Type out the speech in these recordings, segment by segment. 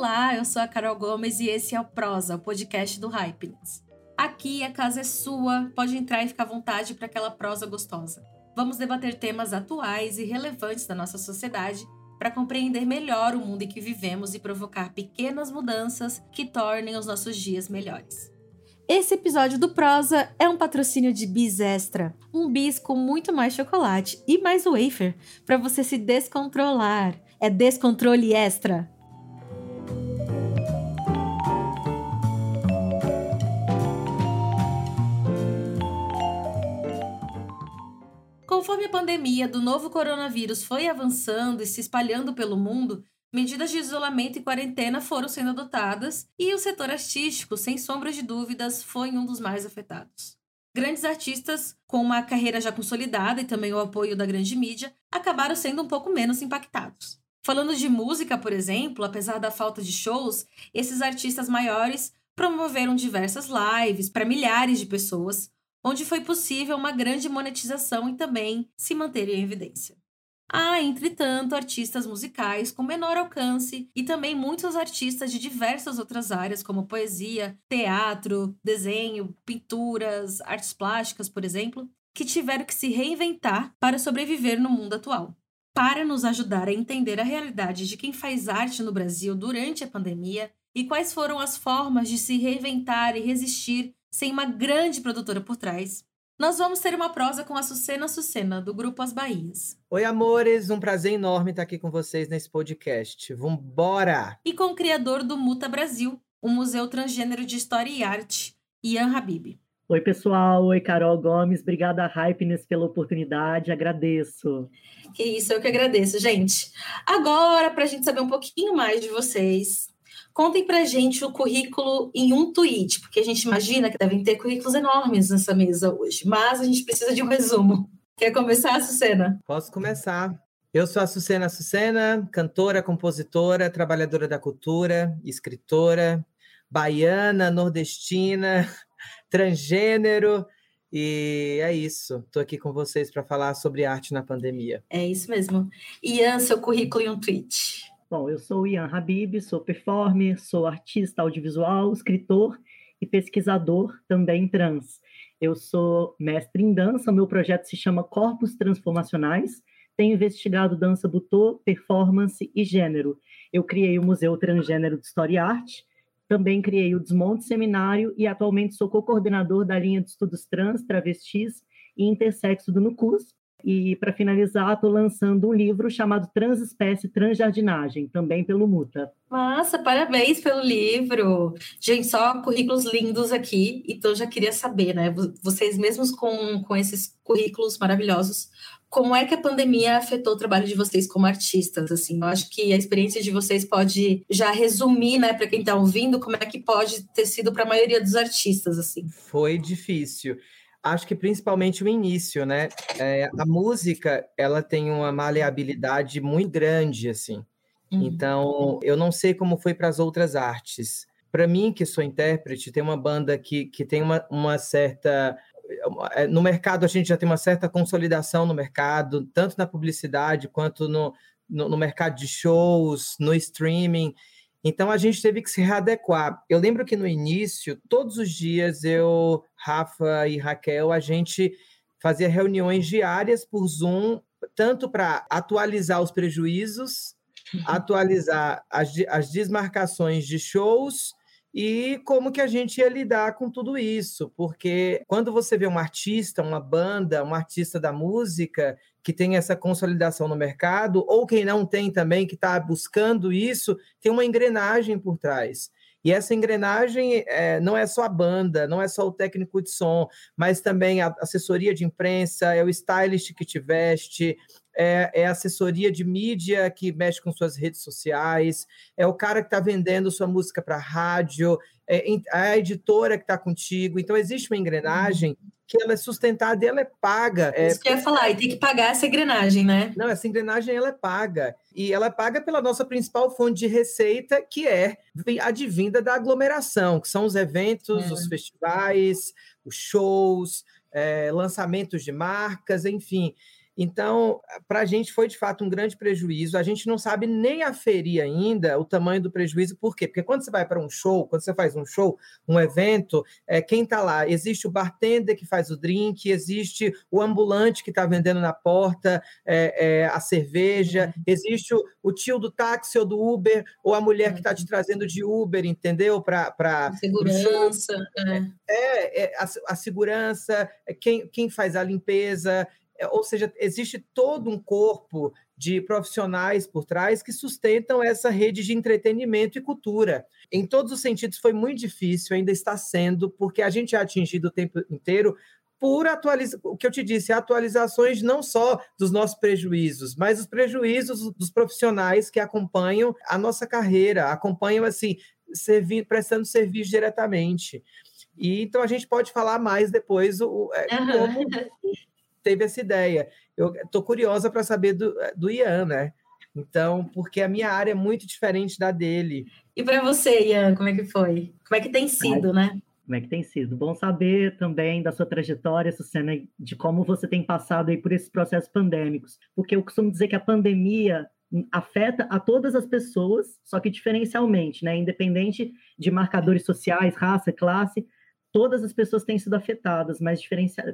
Olá, eu sou a Carol Gomes e esse é o Prosa, o podcast do Hypeness. Aqui a casa é sua, pode entrar e ficar à vontade para aquela prosa gostosa. Vamos debater temas atuais e relevantes da nossa sociedade para compreender melhor o mundo em que vivemos e provocar pequenas mudanças que tornem os nossos dias melhores. Esse episódio do Prosa é um patrocínio de Bis Extra, um bis com muito mais chocolate e mais wafer para você se descontrolar. É descontrole extra. Conforme a pandemia do novo coronavírus foi avançando e se espalhando pelo mundo, medidas de isolamento e quarentena foram sendo adotadas e o setor artístico, sem sombra de dúvidas, foi um dos mais afetados. Grandes artistas com uma carreira já consolidada e também o apoio da grande mídia acabaram sendo um pouco menos impactados. Falando de música, por exemplo, apesar da falta de shows, esses artistas maiores promoveram diversas lives para milhares de pessoas, onde foi possível uma grande monetização e também se manter em evidência. Há, entretanto, artistas musicais com menor alcance e também muitos artistas de diversas outras áreas, como poesia, teatro, desenho, pinturas, artes plásticas, por exemplo, que tiveram que se reinventar para sobreviver no mundo atual. Para nos ajudar a entender a realidade de quem faz arte no Brasil durante a pandemia e quais foram as formas de se reinventar e resistir sem uma grande produtora por trás, nós vamos ter uma prosa com a Sucena Sucena, do Grupo As Bahias. Oi, amores, um prazer enorme estar aqui com vocês nesse podcast. Vambora! E com o criador do Muta Brasil, o Museu Transgênero de História e Arte, Ian Habib. Oi, pessoal. Oi, Carol Gomes. Obrigada, Hypeness, pela oportunidade. Agradeço. Que isso, eu que agradeço, gente. Agora, para a gente saber um pouquinho mais de vocês, Contem pra gente o currículo em um tweet, porque a gente imagina que devem ter currículos enormes nessa mesa hoje, mas a gente precisa de um resumo. Quer começar, Sucena? Posso começar. Eu sou a Sucena Sucena, cantora, compositora, trabalhadora da cultura, escritora, baiana, nordestina, transgênero, e é isso. Estou aqui com vocês para falar sobre arte na pandemia. É isso mesmo. Ian, seu currículo em um tweet. Bom, eu sou Ian Habib, sou performer, sou artista audiovisual, escritor e pesquisador também trans. Eu sou mestre em dança, meu projeto se chama Corpos Transformacionais. Tenho investigado dança butô, performance e gênero. Eu criei o Museu Transgênero de História e Arte, também criei o Desmonte Seminário e atualmente sou co-coordenador da linha de estudos trans, travestis e intersexo do NUCUS, e, para finalizar, estou lançando um livro chamado Transespécie Transjardinagem, também pelo Muta. Massa, parabéns pelo livro. Gente, só currículos lindos aqui. Então, já queria saber, né? Vocês mesmos com, com esses currículos maravilhosos, como é que a pandemia afetou o trabalho de vocês como artistas? Assim, eu acho que a experiência de vocês pode já resumir, né, para quem está ouvindo, como é que pode ter sido para a maioria dos artistas, assim. Foi difícil acho que principalmente o início, né? É, a música, ela tem uma maleabilidade muito grande, assim. Uhum. Então, eu não sei como foi para as outras artes. Para mim, que sou intérprete, tem uma banda que, que tem uma, uma certa. É, no mercado, a gente já tem uma certa consolidação no mercado, tanto na publicidade quanto no, no, no mercado de shows, no streaming. Então a gente teve que se readequar. Eu lembro que no início, todos os dias, eu, Rafa e Raquel, a gente fazia reuniões diárias por Zoom, tanto para atualizar os prejuízos, uhum. atualizar as, as desmarcações de shows e como que a gente ia lidar com tudo isso, porque quando você vê um artista, uma banda, um artista da música que tem essa consolidação no mercado, ou quem não tem também, que está buscando isso, tem uma engrenagem por trás. E essa engrenagem é, não é só a banda, não é só o técnico de som, mas também a assessoria de imprensa, é o stylist que te veste, é, é a assessoria de mídia que mexe com suas redes sociais, é o cara que está vendendo sua música para rádio, é a editora que está contigo. Então, existe uma engrenagem que ela é sustentada e ela é paga. É... Isso que eu ia falar, e tem que pagar essa engrenagem, né? Não, essa engrenagem ela é paga. E ela é paga pela nossa principal fonte de receita, que é advinda da aglomeração, que são os eventos, é. os festivais, os shows, é, lançamentos de marcas, enfim. Então, para a gente foi de fato um grande prejuízo. A gente não sabe nem aferir ainda o tamanho do prejuízo, por quê? Porque quando você vai para um show, quando você faz um show, um evento, é, quem está lá? Existe o bartender que faz o drink, existe o ambulante que está vendendo na porta é, é, a cerveja, uhum. existe o, o, tio do táxi ou do Uber, ou a mulher que está te uhum. trazendo de Uber, entendeu? Para segurança. É. é, é a, a, segurança, é quem, quem faz a limpeza, ou seja, existe todo um corpo de profissionais por trás que sustentam essa rede de entretenimento e cultura. Em todos os sentidos, foi muito difícil, ainda está sendo, porque a gente é atingido o tempo inteiro por atualização, o que eu te disse, atualizações não só dos nossos prejuízos, mas os prejuízos dos profissionais que acompanham a nossa carreira, acompanham assim, prestando serviço diretamente. E então a gente pode falar mais depois o, é, como teve essa ideia. Eu estou curiosa para saber do, do Ian, né? Então, porque a minha área é muito diferente da dele. E para você, Ian, como é que foi? Como é que tem sido, né? Como é que tem sido? Bom saber também da sua trajetória, Sucena, de como você tem passado aí por esses processos pandêmicos. Porque eu costumo dizer que a pandemia afeta a todas as pessoas, só que diferencialmente, né? Independente de marcadores sociais, raça, classe, todas as pessoas têm sido afetadas, mas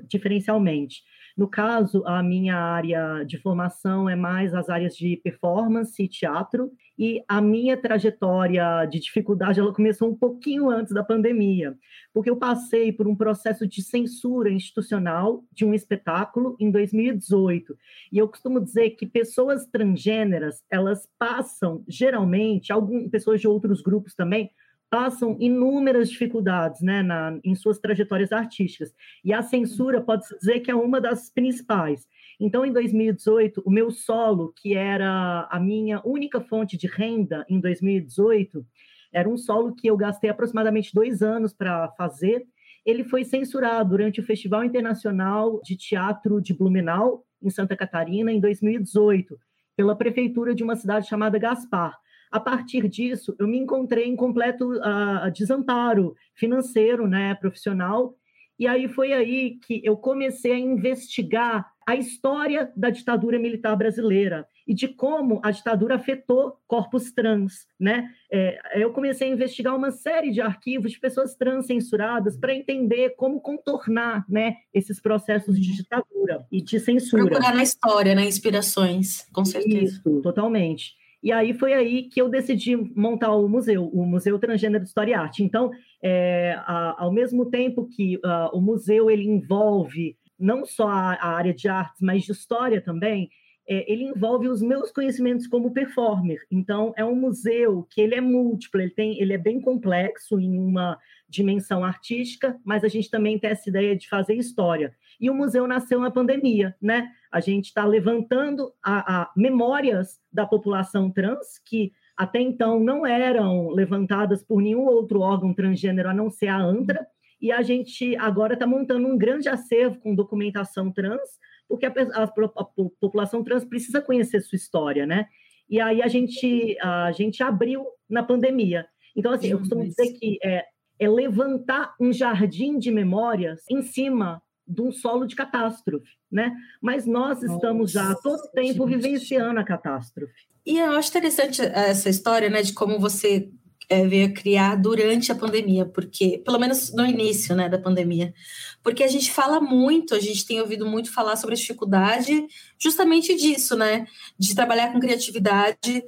diferencialmente. No caso, a minha área de formação é mais as áreas de performance e teatro, e a minha trajetória de dificuldade ela começou um pouquinho antes da pandemia, porque eu passei por um processo de censura institucional de um espetáculo em 2018. E eu costumo dizer que pessoas transgêneras, elas passam geralmente, algumas pessoas de outros grupos também, passam inúmeras dificuldades né, na, em suas trajetórias artísticas. E a censura pode-se dizer que é uma das principais. Então, em 2018, o meu solo, que era a minha única fonte de renda em 2018, era um solo que eu gastei aproximadamente dois anos para fazer. Ele foi censurado durante o Festival Internacional de Teatro de Blumenau, em Santa Catarina, em 2018, pela prefeitura de uma cidade chamada Gaspar. A partir disso, eu me encontrei em completo uh, desamparo financeiro, né, profissional, e aí foi aí que eu comecei a investigar a história da ditadura militar brasileira e de como a ditadura afetou corpos trans, né? É, eu comecei a investigar uma série de arquivos de pessoas trans censuradas para entender como contornar, né, esses processos de ditadura e de censura. Procurar na história, né, inspirações, com certeza. Isso, totalmente. E aí foi aí que eu decidi montar o museu, o Museu Transgênero de História e Arte. Então, é, a, ao mesmo tempo que uh, o museu ele envolve não só a, a, área de artes, mas de história também, é, ele envolve os meus conhecimentos como performer. Então, é um museu que ele é múltiplo, ele, tem, ele é bem complexo em uma dimensão artística, mas a gente também tem essa ideia de fazer história. E o museu nasceu na pandemia, né? A gente está levantando a, a memórias da população trans que até então não eram levantadas por nenhum outro órgão transgênero a não ser a ANTRA, e a gente agora está montando um grande acervo com documentação trans, porque a, a, a, população trans precisa conhecer sua história, né? E aí a gente, a gente abriu na pandemia. Então, assim, eu costumo dizer que é, é levantar um jardim de memórias em cima de um solo de catástrofe, né? Mas nós estamos Nossa, já há todo tempo gente. vivenciando a catástrofe. E eu acho interessante essa história, né, de como você é, veio a criar durante a pandemia, porque, pelo menos no início, né, da pandemia, porque a gente fala muito, a gente tem ouvido muito falar sobre a dificuldade justamente disso, né, de trabalhar com criatividade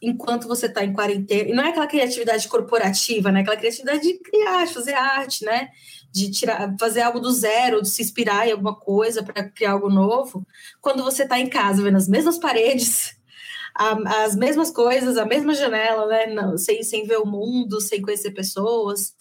enquanto você está em quarentena, e não é aquela criatividade corporativa, né, aquela criatividade de criar, de fazer arte, né, de tirar, fazer algo do zero, de se inspirar em alguma coisa para criar algo novo, quando você está em casa vendo as mesmas paredes, a, as mesmas coisas, a mesma janela, né? Não, sem, sem ver o mundo, sem conhecer pessoas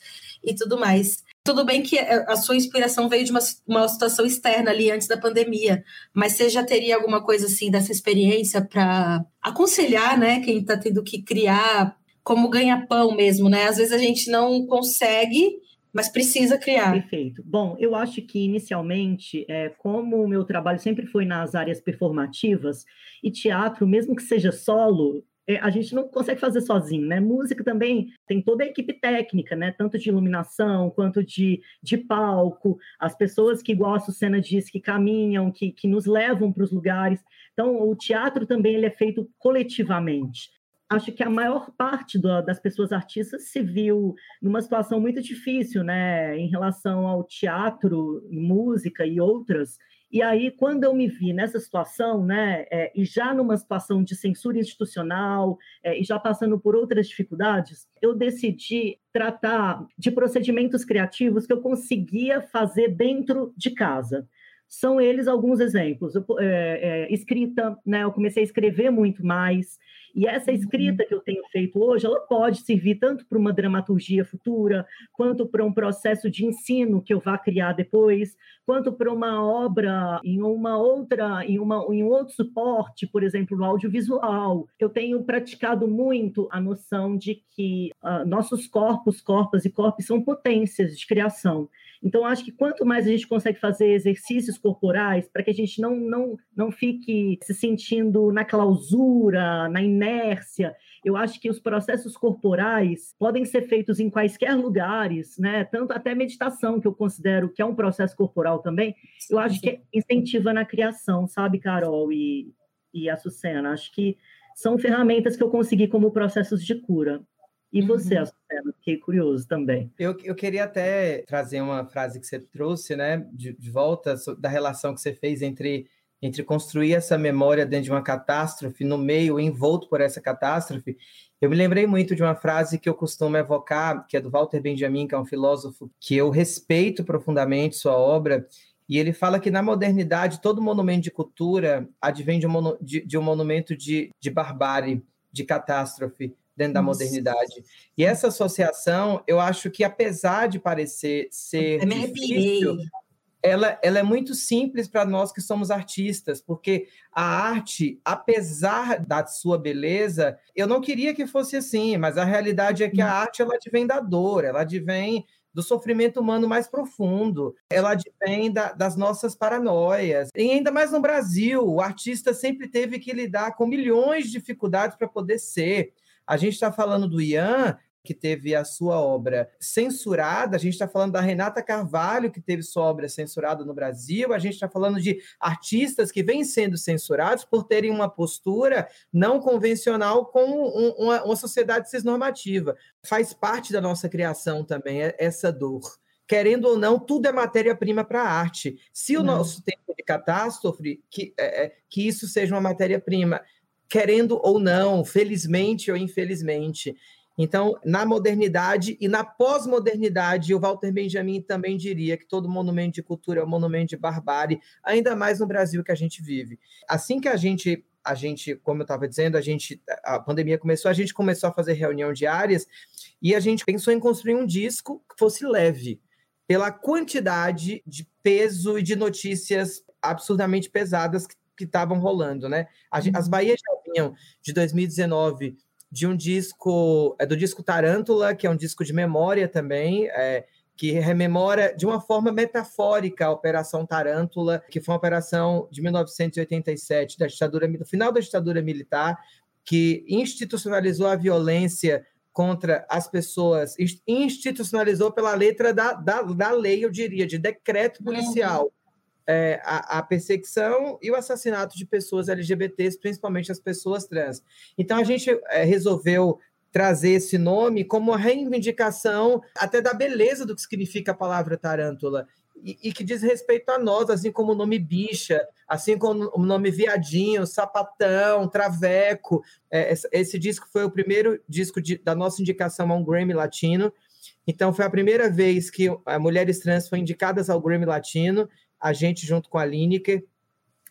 e tudo mais. Tudo bem que a sua inspiração veio de uma, uma situação externa ali antes da pandemia, mas você já teria alguma coisa assim dessa experiência para aconselhar, né, quem está tendo que criar como ganha-pão mesmo, né? Às vezes a gente não consegue mas precisa criar. Perfeito. Bom, eu acho que inicialmente, é, como o meu trabalho sempre foi nas áreas performativas, e teatro, mesmo que seja solo, a gente não consegue fazer sozinho, né? Música também tem toda a equipe técnica, né? Tanto de iluminação quanto de, de palco, as pessoas que gostam, cena diz, que caminham, que, que nos levam para os lugares. Então, o teatro também ele é feito coletivamente. Acho que a maior parte do, das pessoas artistas se viu numa situação muito difícil, né? Em relação ao teatro, música e outras, e aí, quando eu me vi nessa situação, né, é, e já numa situação de censura institucional, é, e já passando por outras dificuldades, eu decidi tratar de procedimentos criativos que eu conseguia fazer dentro de casa. São eles alguns exemplos. Eu, é, é escrita, né, eu comecei a escrever muito mais, e essa uhum. escrita que eu tenho feito hoje, ela pode servir tanto para uma dramaturgia futura, quanto para um processo de ensino que eu vá criar depois, quanto para uma obra em uma outra, em, uma, em um outro suporte, por exemplo, no audiovisual. Eu tenho praticado muito a noção de que uh, nossos corpos, corpos e corpos são potências de criação. Então, acho que quanto mais a gente consegue fazer exercícios corporais, para que a gente não, não, não fique se sentindo na clausura, na inércia, eu acho que os processos corporais podem ser feitos em quaisquer lugares, né? Tanto até meditação, que eu considero que é um processo corporal também, eu acho que incentiva na criação, sabe, Carol e, e Açucena? Acho que são ferramentas que eu consegui como processos de cura. E você, uhum. Fiquei curioso também. Eu, eu queria até trazer uma frase que você trouxe, né, de, de volta, da relação que você fez entre, entre construir essa memória dentro de uma catástrofe, no meio, envolto por essa catástrofe. Eu me lembrei muito de uma frase que eu costumo evocar, que é do Walter Benjamin, que é um filósofo que eu respeito profundamente sua obra, e ele fala que na modernidade todo monumento de cultura advém de um, de, de um monumento de, de barbárie, de catástrofe dentro da modernidade. E essa associação, eu acho que apesar de parecer ser eu difícil, ela, ela é muito simples para nós que somos artistas, porque a arte, apesar da sua beleza, eu não queria que fosse assim, mas a realidade é que a uhum. arte ela advém da dor, ela advém do sofrimento humano mais profundo, ela advém da, das nossas paranoias. E ainda mais no Brasil, o artista sempre teve que lidar com milhões de dificuldades para poder ser. A gente está falando do Ian, que teve a sua obra censurada, a gente está falando da Renata Carvalho, que teve sua obra censurada no Brasil, a gente está falando de artistas que vêm sendo censurados por terem uma postura não convencional com um, uma, uma sociedade cisnormativa. Faz parte da nossa criação também essa dor querendo ou não, tudo é matéria-prima para a arte. Se o não. nosso tempo de catástrofe, que, é, é, que isso seja uma matéria-prima querendo ou não, felizmente ou infelizmente. Então, na modernidade e na pós-modernidade, o Walter Benjamin também diria que todo monumento de cultura é um monumento de barbárie, ainda mais no Brasil que a gente vive. Assim que a gente, a gente, como eu estava dizendo, a gente, a pandemia começou, a gente começou a fazer reunião diárias e a gente pensou em construir um disco que fosse leve, pela quantidade de peso e de notícias absurdamente pesadas que que estavam rolando, né? As, as uhum. Bahias já vinham de 2019 de um disco, é do disco Tarântula, que é um disco de memória também, é, que rememora de uma forma metafórica a Operação Tarântula, que foi uma operação de 1987, da ditadura, do final da ditadura militar, que institucionalizou a violência contra as pessoas, institucionalizou pela letra da, da, da lei, eu diria, de decreto policial. É, a, a, perseguição e o assassinato de pessoas LGBTs, principalmente as pessoas trans. Então, a gente é, resolveu trazer esse nome como uma reivindicação até da beleza do que significa a palavra tarântula. E, e, que diz respeito a nós, assim como o nome bicha, assim como o nome viadinho, sapatão, traveco. É, esse, disco foi o primeiro disco de, da nossa indicação a um Grammy Latino. Então, foi a primeira vez que mulheres trans foram indicadas ao Grammy Latino a gente, junto com a Lineker,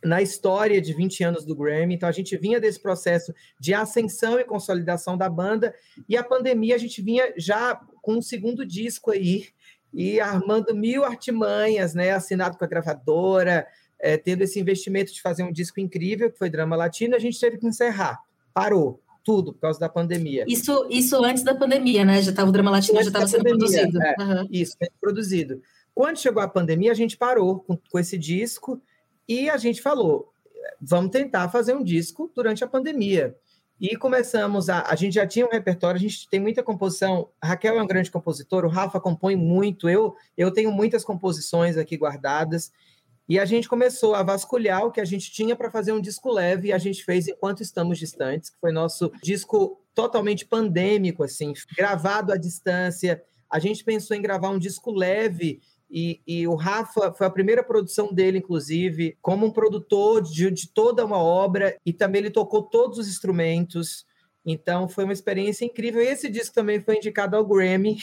na história de 20 anos do Grammy. Então, a gente vinha desse processo de ascensão e consolidação da banda, e a pandemia a gente vinha já com um segundo disco aí, e armando mil artimanhas, né? Assinado com a gravadora, é, tendo esse investimento de fazer um disco incrível, que foi Drama Latino, a gente teve que encerrar. Parou tudo por causa da pandemia. Isso, isso antes da pandemia, né? Já estava o Drama Latino já estava sendo pandemia, produzido. É, uhum. Isso, produzido. Quando chegou a pandemia, a gente parou com, com esse disco e a gente falou: vamos tentar fazer um disco durante a pandemia. E começamos a. A gente já tinha um repertório, a gente tem muita composição. Raquel é um grande compositor, o Rafa compõe muito, eu, eu tenho muitas composições aqui guardadas. E a gente começou a vasculhar o que a gente tinha para fazer um disco leve, e a gente fez Enquanto Estamos Distantes, que foi nosso disco totalmente pandêmico, assim, gravado à distância. A gente pensou em gravar um disco leve e, e, o Rafa foi a primeira produção dele, inclusive, como um produtor de, de toda uma obra, e também ele tocou todos os instrumentos. Então foi uma experiência incrível. Esse disco também foi indicado ao Grammy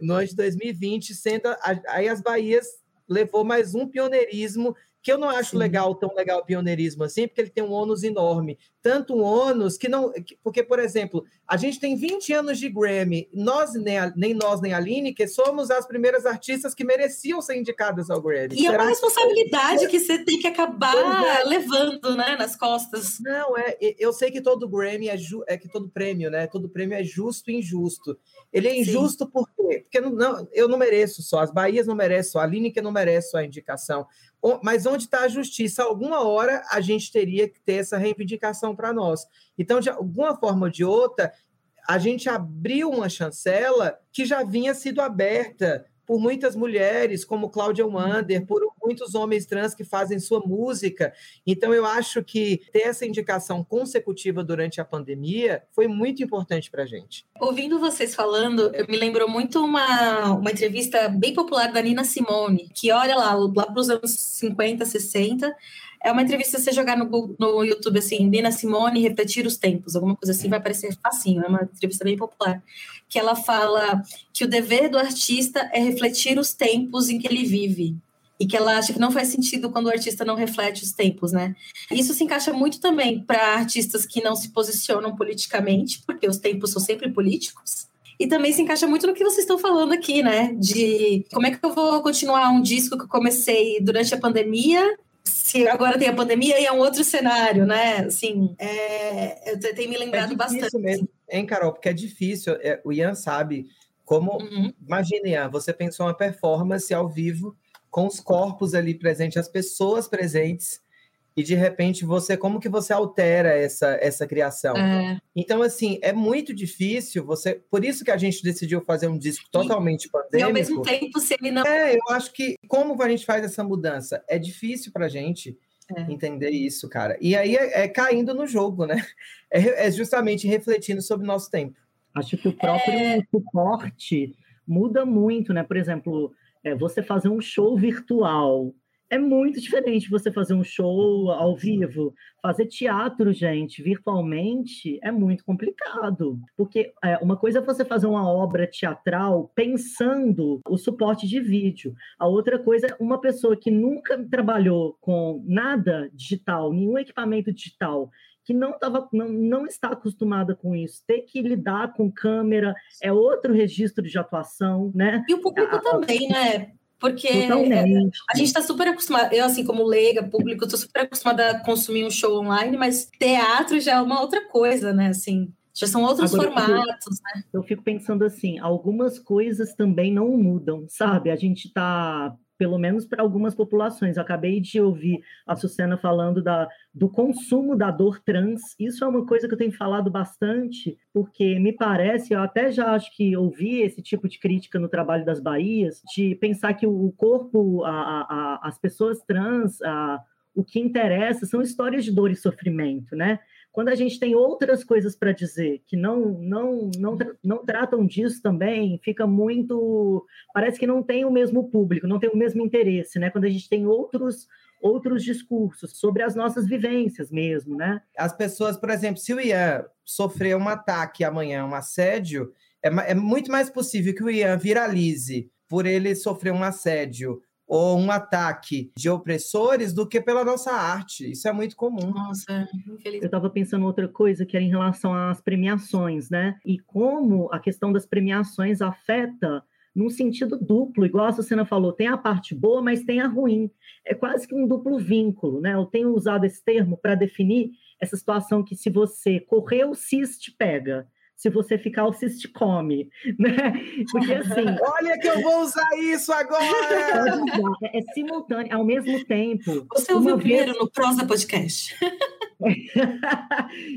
no ano de 2020, sendo aí as Bahias levou mais um pioneirismo que eu não acho Sim. legal, tão legal o pioneirismo assim, porque ele tem um ônus enorme. Tanto um ônus que não. Porque, por exemplo, a gente tem 20 anos de Grammy, nós, nem, a, nem nós, nem a Aline, que somos as primeiras artistas que mereciam ser indicadas ao Grammy. E é uma responsabilidade que você tem que acabar é. levando, né, nas costas. Não, é, eu sei que todo Grammy é, ju, é que todo prêmio, né? Todo prêmio é justo e injusto. Ele é injusto Sim. por quê? Porque não, não, eu não mereço só, as Bahias não merecem só, a Aline que não merece só a indicação. Mas onde está a justiça? Alguma hora a gente teria que ter essa reivindicação para nós. Então, de alguma forma ou de outra, a gente abriu uma chancela que já vinha sido aberta por muitas mulheres, como Cláudia Wander, por muitos homens trans que fazem sua música. Então, eu acho que ter essa indicação consecutiva durante a pandemia foi muito importante para a gente. Ouvindo vocês falando, eu me lembrou muito uma, uma entrevista bem popular da Nina Simone, que olha lá, lá para os anos 50, 60, é uma entrevista, você jogar no, no YouTube assim, Nina Simone, refletir os tempos, alguma coisa assim, vai aparecer facinho, é uma entrevista bem popular. Que ela fala que o dever do artista é refletir os tempos em que ele vive. E que ela acha que não faz sentido quando o artista não reflete os tempos, né? Isso se encaixa muito também para artistas que não se posicionam politicamente, porque os tempos são sempre políticos. E também se encaixa muito no que vocês estão falando aqui, né? De como é que eu vou continuar um disco que eu comecei durante a pandemia se agora tem a pandemia e é um outro cenário, né? Assim, é, eu tenho me lembrado é bastante. Mesmo, hein, Carol? Porque é difícil. É, o Ian sabe como. Uhum. Imagine, Ian, você pensou uma performance ao vivo com os corpos ali presentes, as pessoas presentes e de repente você como que você altera essa essa criação? É. então assim é muito difícil você por isso que a gente decidiu fazer um disco totalmente pandêmico e ao mesmo tempo se ele não é eu acho que como a gente faz essa mudança? É difícil para gente é. entender isso cara. E aí é, é caindo no jogo né? É, é, justamente refletindo sobre o nosso tempo. Acho que o próprio é. suporte muda muito né? Por exemplo é, você fazer um show virtual é muito diferente você fazer um show ao vivo. Fazer teatro, gente, virtualmente, é muito complicado. Porque é, uma coisa é você fazer uma obra teatral pensando o suporte de vídeo. A outra coisa é uma pessoa que nunca trabalhou com nada digital, nenhum equipamento digital, que não, tava, não, não está acostumada com isso, ter que lidar com câmera é outro registro de atuação, né? E o público a, também, né? Porque Totalmente. a gente está super acostumado, eu assim como leiga, público, estou super acostumada a consumir um show online, mas teatro já é uma outra coisa, né? Assim, já são outros Agora, formatos, eu, né? Eu fico pensando assim, algumas coisas também não mudam, sabe? A gente está pelo menos para algumas populações. Eu acabei de ouvir a Sucena falando da, do consumo da dor trans. Isso é uma coisa que eu tenho falado bastante, porque me parece, eu até já acho que ouvi esse tipo de crítica no trabalho das Bahias, de pensar que o corpo, a, a, as pessoas trans, a, o que interessa são histórias de dor e sofrimento, né? Quando a gente tem outras coisas para dizer que não, não, não, não tratam disso também, fica muito. Parece que não tem o mesmo público, não tem o mesmo interesse, né? Quando a gente tem outros outros discursos sobre as nossas vivências mesmo, né? As pessoas, por exemplo, se o Ian sofrer um ataque amanhã, um assédio, é, é muito mais possível que o Ian viralize por ele sofrer um assédio ou um ataque de opressores do que pela nossa arte. Isso é muito comum. Nossa, infeliz. Eu estava pensando outra coisa que era em relação às premiações, né? E como a questão das premiações afeta num sentido duplo, igual a Sucena falou, tem a parte boa, mas tem a ruim. É quase que um duplo vínculo, né? Eu tenho usado esse termo para definir essa situação que se você correr, o cis te pega se você ficar, o se come, né? Porque assim... Olha que eu vou usar isso agora! É, é simultâneo, ao mesmo tempo... Você ouviu vez... primeiro no Prosa Podcast.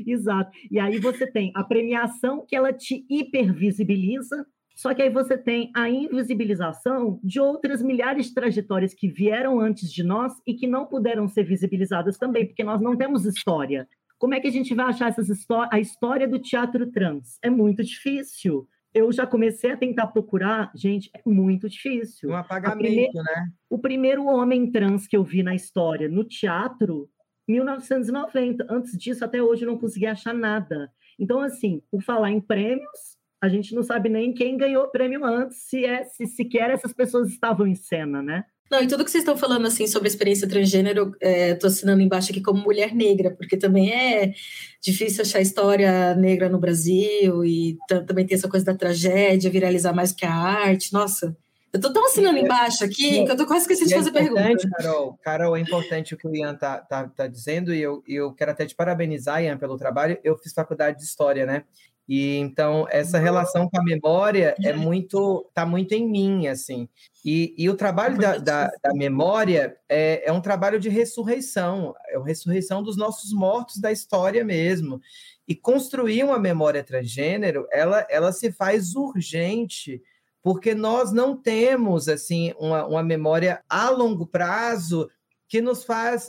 Exato. E aí você tem a premiação que ela te hipervisibiliza, só que aí você tem a invisibilização de outras milhares de trajetórias que vieram antes de nós e que não puderam ser visibilizadas também, porque nós não temos história. Como é que a gente vai achar essas a história do teatro trans? É muito difícil. Eu já comecei a tentar procurar, gente, é muito difícil. Um apagamento, né? O primeiro homem trans que eu vi na história no teatro 1990. Antes disso, até hoje, eu não consegui achar nada. Então, assim, por falar em prêmios, a gente não sabe nem quem ganhou o prêmio antes, se, é, se sequer essas pessoas estavam em cena, né? Não, e tudo que vocês estão falando assim sobre a experiência transgênero, estou é, assinando embaixo aqui como mulher negra, porque também é difícil achar história negra no Brasil e também tem essa coisa da tragédia viralizar mais que a arte. Nossa, eu tô tão assinando é, embaixo aqui que eu tô quase esquecendo de é fazer pergunta. Carol, Carol, é importante o que o Ian tá, tá, tá dizendo, e eu, eu quero até te parabenizar, Ian, pelo trabalho. Eu fiz faculdade de História, né? E então essa relação com a memória é muito, tá muito em mim, assim. E, e o trabalho da, da, da memória é, é um trabalho de ressurreição, é a ressurreição dos nossos mortos da história mesmo. E construir uma memória transgênero, ela, ela se faz urgente porque nós não temos assim uma, uma memória a longo prazo que nos faz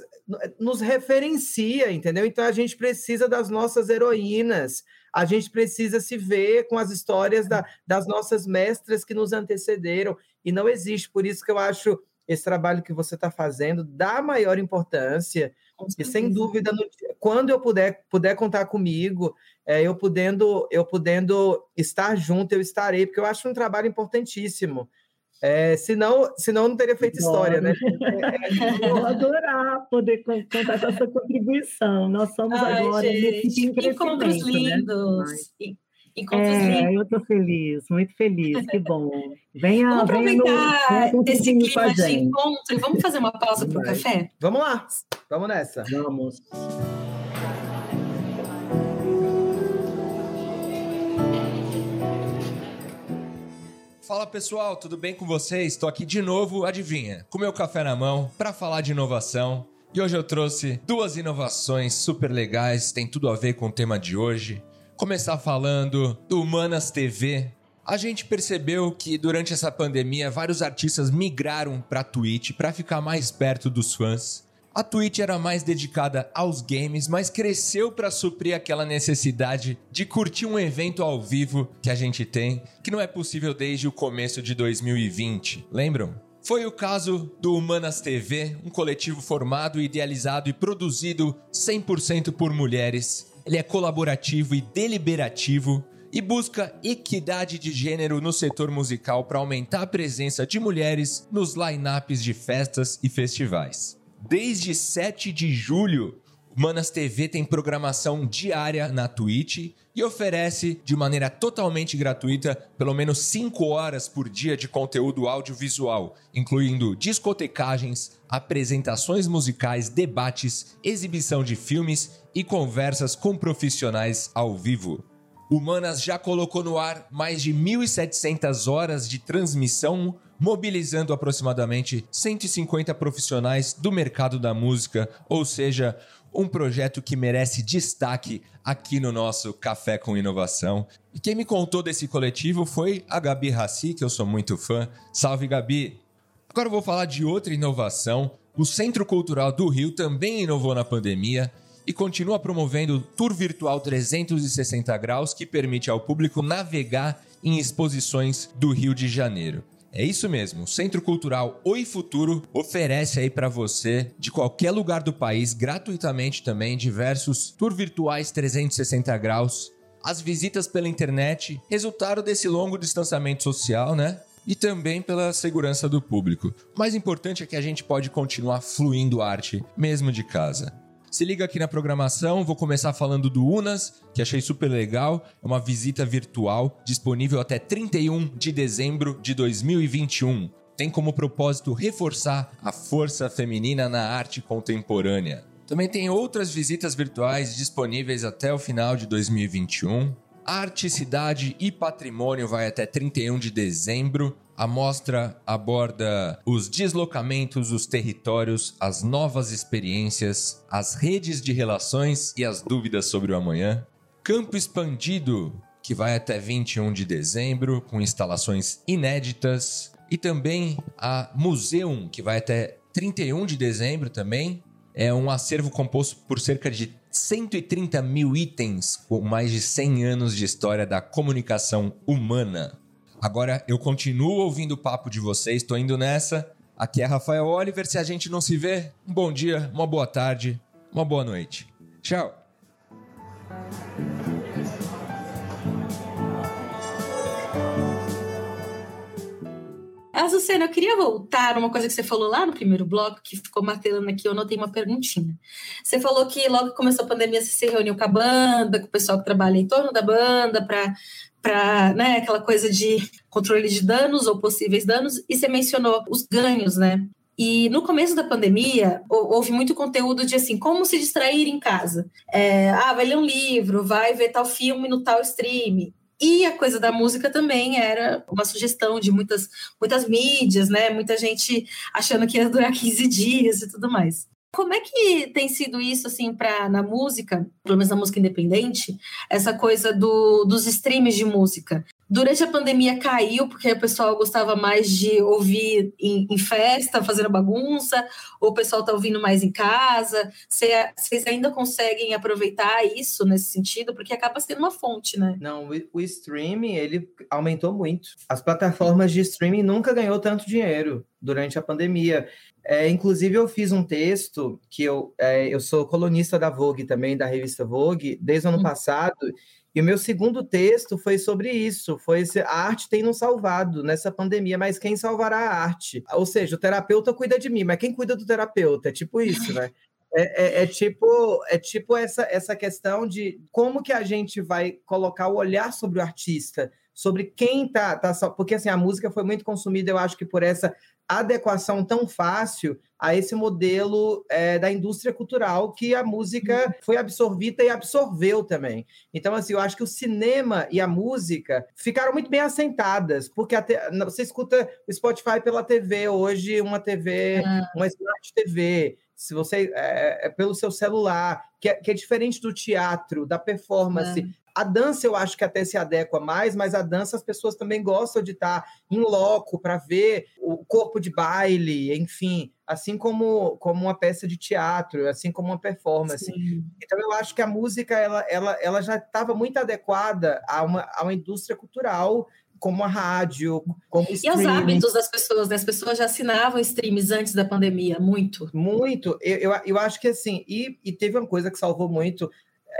nos referencia, entendeu? Então a gente precisa das nossas heroínas, a gente precisa se ver com as histórias da, das nossas mestras que nos antecederam e não existe. Por isso que eu acho esse trabalho que você está fazendo dá maior importância e sem dúvida, no, quando eu puder, puder contar comigo, é, eu podendo eu podendo estar junto, eu estarei, porque eu acho um trabalho importantíssimo. É, senão, senão não teria feito história, né? Vou adorar poder contar com essa contribuição. Nós somos Ai, agora gente, nesse encontros né? lindos. Né? Encontros é, lindos. eu estou feliz, muito feliz, que bom. Venha, vamos aproveitar no, esse clima de encontro e vamos fazer uma pausa para o café? Vamos lá, vamos nessa. Vamos. Fala pessoal, tudo bem com vocês? Estou aqui de novo, adivinha, com meu café na mão para falar de inovação. E hoje eu trouxe duas inovações super legais, tem tudo a ver com o tema de hoje. Começar falando do Humanas TV. A gente percebeu que durante essa pandemia vários artistas migraram para Twitch para ficar mais perto dos fãs. A Twitch era mais dedicada aos games, mas cresceu para suprir aquela necessidade de curtir um evento ao vivo que a gente tem, que não é possível desde o começo de 2020. Lembram? Foi o caso do Humanas TV, um coletivo formado, idealizado e produzido 100% por mulheres. Ele é colaborativo e deliberativo e busca equidade de gênero no setor musical para aumentar a presença de mulheres nos lineups de festas e festivais. Desde 7 de julho, Manas TV tem programação diária na Twitch e oferece de maneira totalmente gratuita pelo menos 5 horas por dia de conteúdo audiovisual, incluindo discotecagens, apresentações musicais, debates, exibição de filmes e conversas com profissionais ao vivo. O Manas já colocou no ar mais de 1.700 horas de transmissão mobilizando aproximadamente 150 profissionais do mercado da música, ou seja, um projeto que merece destaque aqui no nosso Café com Inovação. E quem me contou desse coletivo foi a Gabi Rassi, que eu sou muito fã. Salve, Gabi! Agora eu vou falar de outra inovação. O Centro Cultural do Rio também inovou na pandemia e continua promovendo o Tour Virtual 360 Graus, que permite ao público navegar em exposições do Rio de Janeiro. É isso mesmo, o Centro Cultural Oi Futuro oferece aí para você, de qualquer lugar do país, gratuitamente também, diversos tour virtuais 360 graus. As visitas pela internet, resultado desse longo distanciamento social, né? E também pela segurança do público. O mais importante é que a gente pode continuar fluindo arte, mesmo de casa. Se liga aqui na programação, vou começar falando do Unas, que achei super legal. É uma visita virtual disponível até 31 de dezembro de 2021. Tem como propósito reforçar a força feminina na arte contemporânea. Também tem outras visitas virtuais disponíveis até o final de 2021. Arte, Cidade e Patrimônio vai até 31 de dezembro. A mostra aborda os deslocamentos, os territórios, as novas experiências, as redes de relações e as dúvidas sobre o amanhã. Campo Expandido, que vai até 21 de dezembro, com instalações inéditas. E também a Museum, que vai até 31 de dezembro também. É um acervo composto por cerca de 130 mil itens, com mais de 100 anos de história da comunicação humana. Agora eu continuo ouvindo o papo de vocês, tô indo nessa. Aqui é Rafael Oliver. Se a gente não se vê, um bom dia, uma boa tarde, uma boa noite. Tchau. Azucena, eu queria voltar uma coisa que você falou lá no primeiro bloco, que ficou martelando aqui, eu notei uma perguntinha. Você falou que logo que começou a pandemia, você se reuniu com a banda, com o pessoal que trabalha em torno da banda, para para né, aquela coisa de controle de danos ou possíveis danos, e você mencionou os ganhos, né? E no começo da pandemia, houve muito conteúdo de assim, como se distrair em casa. É, ah, vai ler um livro, vai ver tal filme no tal stream. E a coisa da música também era uma sugestão de muitas, muitas mídias, né? Muita gente achando que ia durar 15 dias e tudo mais. Como é que tem sido isso, assim, para na música, pelo menos na música independente, essa coisa do, dos streams de música? Durante a pandemia caiu, porque o pessoal gostava mais de ouvir em, em festa, fazendo bagunça, ou o pessoal está ouvindo mais em casa? Vocês ainda conseguem aproveitar isso nesse sentido? Porque acaba sendo uma fonte, né? Não, o streaming, ele aumentou muito. As plataformas de streaming nunca ganhou tanto dinheiro durante a pandemia. É, inclusive, eu fiz um texto que eu, é, eu sou colunista da Vogue também, da revista Vogue, desde o ano hum. passado, e o meu segundo texto foi sobre isso, foi esse, a arte tem nos salvado nessa pandemia, mas quem salvará a arte? Ou seja, o terapeuta cuida de mim, mas quem cuida do terapeuta? É tipo isso, né? É, é, é, tipo, é tipo essa, essa questão de como que a gente vai colocar o olhar sobre o artista, sobre quem tá, tá porque assim a música foi muito consumida, eu acho que por essa adequação tão fácil a esse modelo é, da indústria cultural que a música foi absorvida e absorveu também. Então, assim, eu acho que o cinema e a música ficaram muito bem assentadas, porque até, você escuta o Spotify pela TV hoje, uma TV, ah. uma Smart TV, se você é, é, pelo seu celular, que é, que é, diferente do teatro, da performance. É. A dança eu acho que até se adequa mais, mas a dança as pessoas também gostam de estar em loco para ver o corpo de baile, enfim, assim como, como uma peça de teatro, assim como uma performance. Sim. Então eu acho que a música ela, ela, ela já estava muito adequada a uma, a uma indústria cultural como a rádio, como E os hábitos das pessoas, né? As pessoas já assinavam streams antes da pandemia, muito. Muito. Eu, eu, eu acho que assim, e, e teve uma coisa que salvou muito,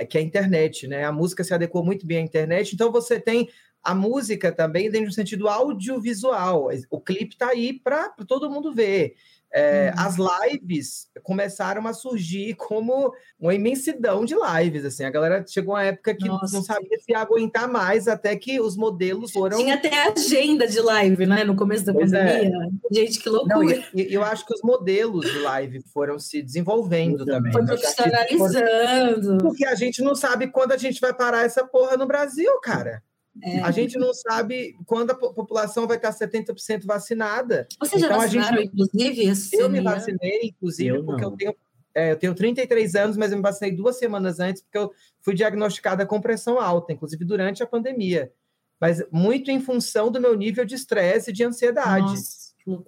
que é a internet, né? A música se adequou muito bem à internet, então você tem a música também dentro do sentido audiovisual. O clipe está aí para todo mundo ver. É, uhum. As lives começaram a surgir como uma imensidão de lives. Assim, a galera chegou uma época que Nossa. não sabia se ia aguentar mais, até que os modelos foram. Tinha até agenda de live, né? No começo da pois é. pandemia. É. Gente, que loucura. Não, eu, eu, acho que os modelos de live foram se desenvolvendo também. Foi profissionalizando. Porque a gente não sabe quando a gente vai parar essa porra no Brasil, cara. É. A gente não sabe quando a população vai estar 70% vacinada. Você já então, vacinaram, gente... inclusive? Eu me vacinei, inclusive, eu porque eu tenho, é, eu tenho 33 anos, mas eu me vacinei duas semanas antes, porque eu fui diagnosticada com pressão alta, inclusive durante a pandemia. Mas muito em função do meu nível de estresse e de ansiedade. Nossa.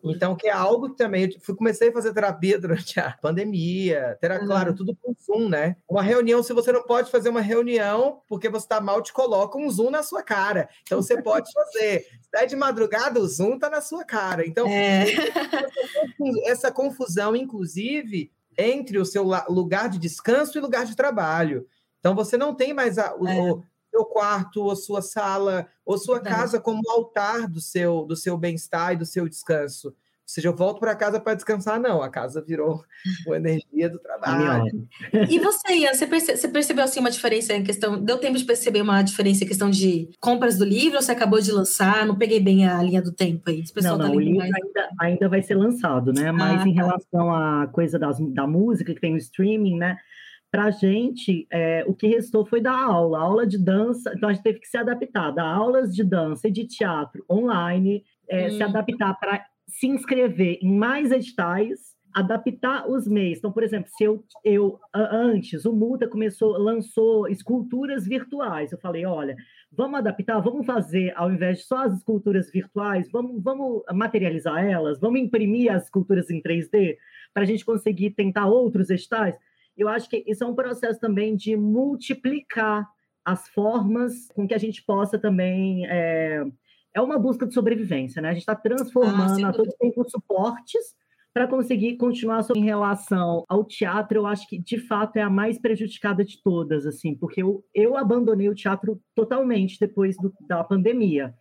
Então, que é algo que também eu fui, comecei a fazer terapia durante a pandemia, terá, uhum. claro, tudo com Zoom, né? Uma reunião, se você não pode fazer uma reunião porque você está mal, te coloca um Zoom na sua cara. Então, você pode fazer. Se é de madrugada, o Zoom está na sua cara. Então, é. essa confusão, inclusive, entre o seu lugar de descanso e lugar de trabalho. Então, você não tem mais a, o, é seu quarto, ou sua sala, ou sua Verdade. casa como altar do seu, do seu bem-estar e do seu descanso. Ou seja, eu volto para casa para descansar, não. A casa virou uma energia do trabalho. E você, Ian, você, perce você percebeu assim, uma diferença em questão. Deu tempo de perceber uma diferença em questão de compras do livro ou você acabou de lançar? Não peguei bem a linha do tempo aí. Não, não, tá o livro mais... ainda, ainda vai ser lançado, né? Mas ah, em tá. relação à coisa das, da música, que tem o streaming, né? Para a gente, é, o que restou foi dar aula, aula de dança. Então, a gente teve que se adaptar, dar aulas de dança e de teatro online, é, hum. se adaptar para se inscrever em mais editais, adaptar os meios. Então, por exemplo, se eu, eu antes, o Multa começou, lançou esculturas virtuais. Eu falei, olha, vamos adaptar, vamos fazer, ao invés de só as esculturas virtuais, vamos, vamos materializar elas, vamos imprimir as esculturas em 3D para a gente conseguir tentar outros editais. Eu acho que isso é um processo também de multiplicar as formas com que a gente possa também. É, é uma busca de sobrevivência, né? A gente está transformando ah, a todo tempo suportes para conseguir continuar em relação ao teatro, eu acho que de fato é a mais prejudicada de todas, assim, porque eu, eu abandonei o teatro totalmente depois do, da pandemia.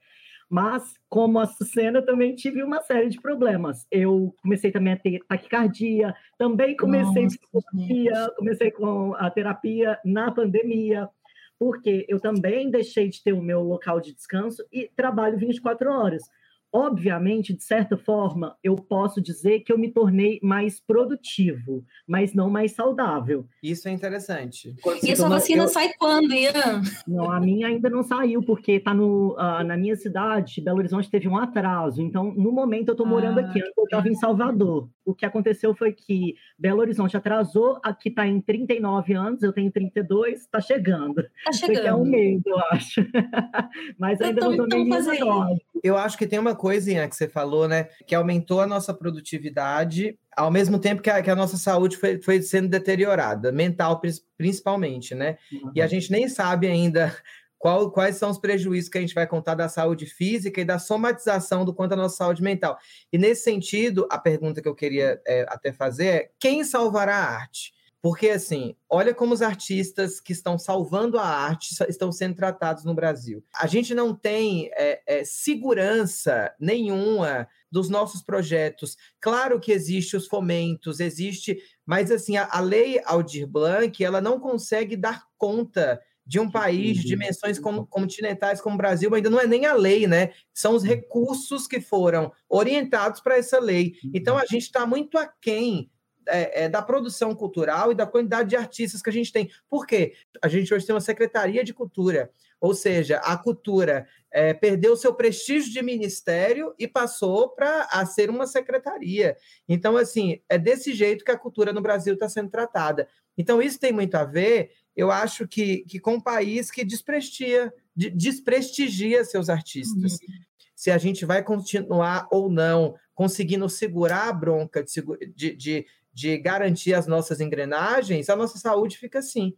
Mas, como a Sucena, também tive uma série de problemas. Eu comecei também a ter taquicardia, também comecei Nossa, psicologia, comecei com a terapia na pandemia, porque eu também deixei de ter o meu local de descanso e trabalho 24 horas. Obviamente, de certa forma, eu posso dizer que eu me tornei mais produtivo, mas não mais saudável. Isso é interessante. e a sua vacina eu... sai quando, Ian? Não, a minha ainda não saiu, porque está uh, na minha cidade, Belo Horizonte teve um atraso. Então, no momento, eu estou morando ah, aqui. Antes eu estava em Salvador. O que aconteceu foi que Belo Horizonte atrasou, aqui está em 39 anos, eu tenho 32, está chegando. Está chegando. É um mês, eu acho. mas ainda não tomei nenhuma Eu acho que tem uma coisa que você falou, né? Que aumentou a nossa produtividade, ao mesmo tempo que a, que a nossa saúde foi, foi, sendo deteriorada, mental principalmente, né? Uhum. E a gente nem sabe ainda qual, quais são os prejuízos que a gente vai contar da saúde física e da somatização do quanto a nossa saúde mental. E nesse sentido, a pergunta que eu queria é, até fazer é: quem salvará a arte? Porque, assim, olha como os artistas que estão salvando a arte estão sendo tratados no Brasil. A gente não tem é, é, segurança nenhuma dos nossos projetos. Claro que existe os fomentos, existe, mas assim, a, a lei Aldir Blanc, ela não consegue dar conta de um país de dimensões continentais como o Brasil, ainda não é nem a lei, né? São os recursos que foram orientados para essa lei. Então, a gente está muito aquém é, é, da produção cultural e da quantidade de artistas que a gente tem. Por quê? A gente hoje tem uma Secretaria de Cultura, ou seja, a cultura é, perdeu seu prestígio de ministério e passou para a ser uma secretaria. Então, assim, é desse jeito que a cultura no Brasil está sendo tratada. Então, isso tem muito a ver, eu acho que, que com um país que desprestigia, desprestigia seus artistas. Uhum. Se a gente vai continuar ou não conseguindo segurar a bronca de, de, de garantir as nossas engrenagens, a nossa saúde fica assim.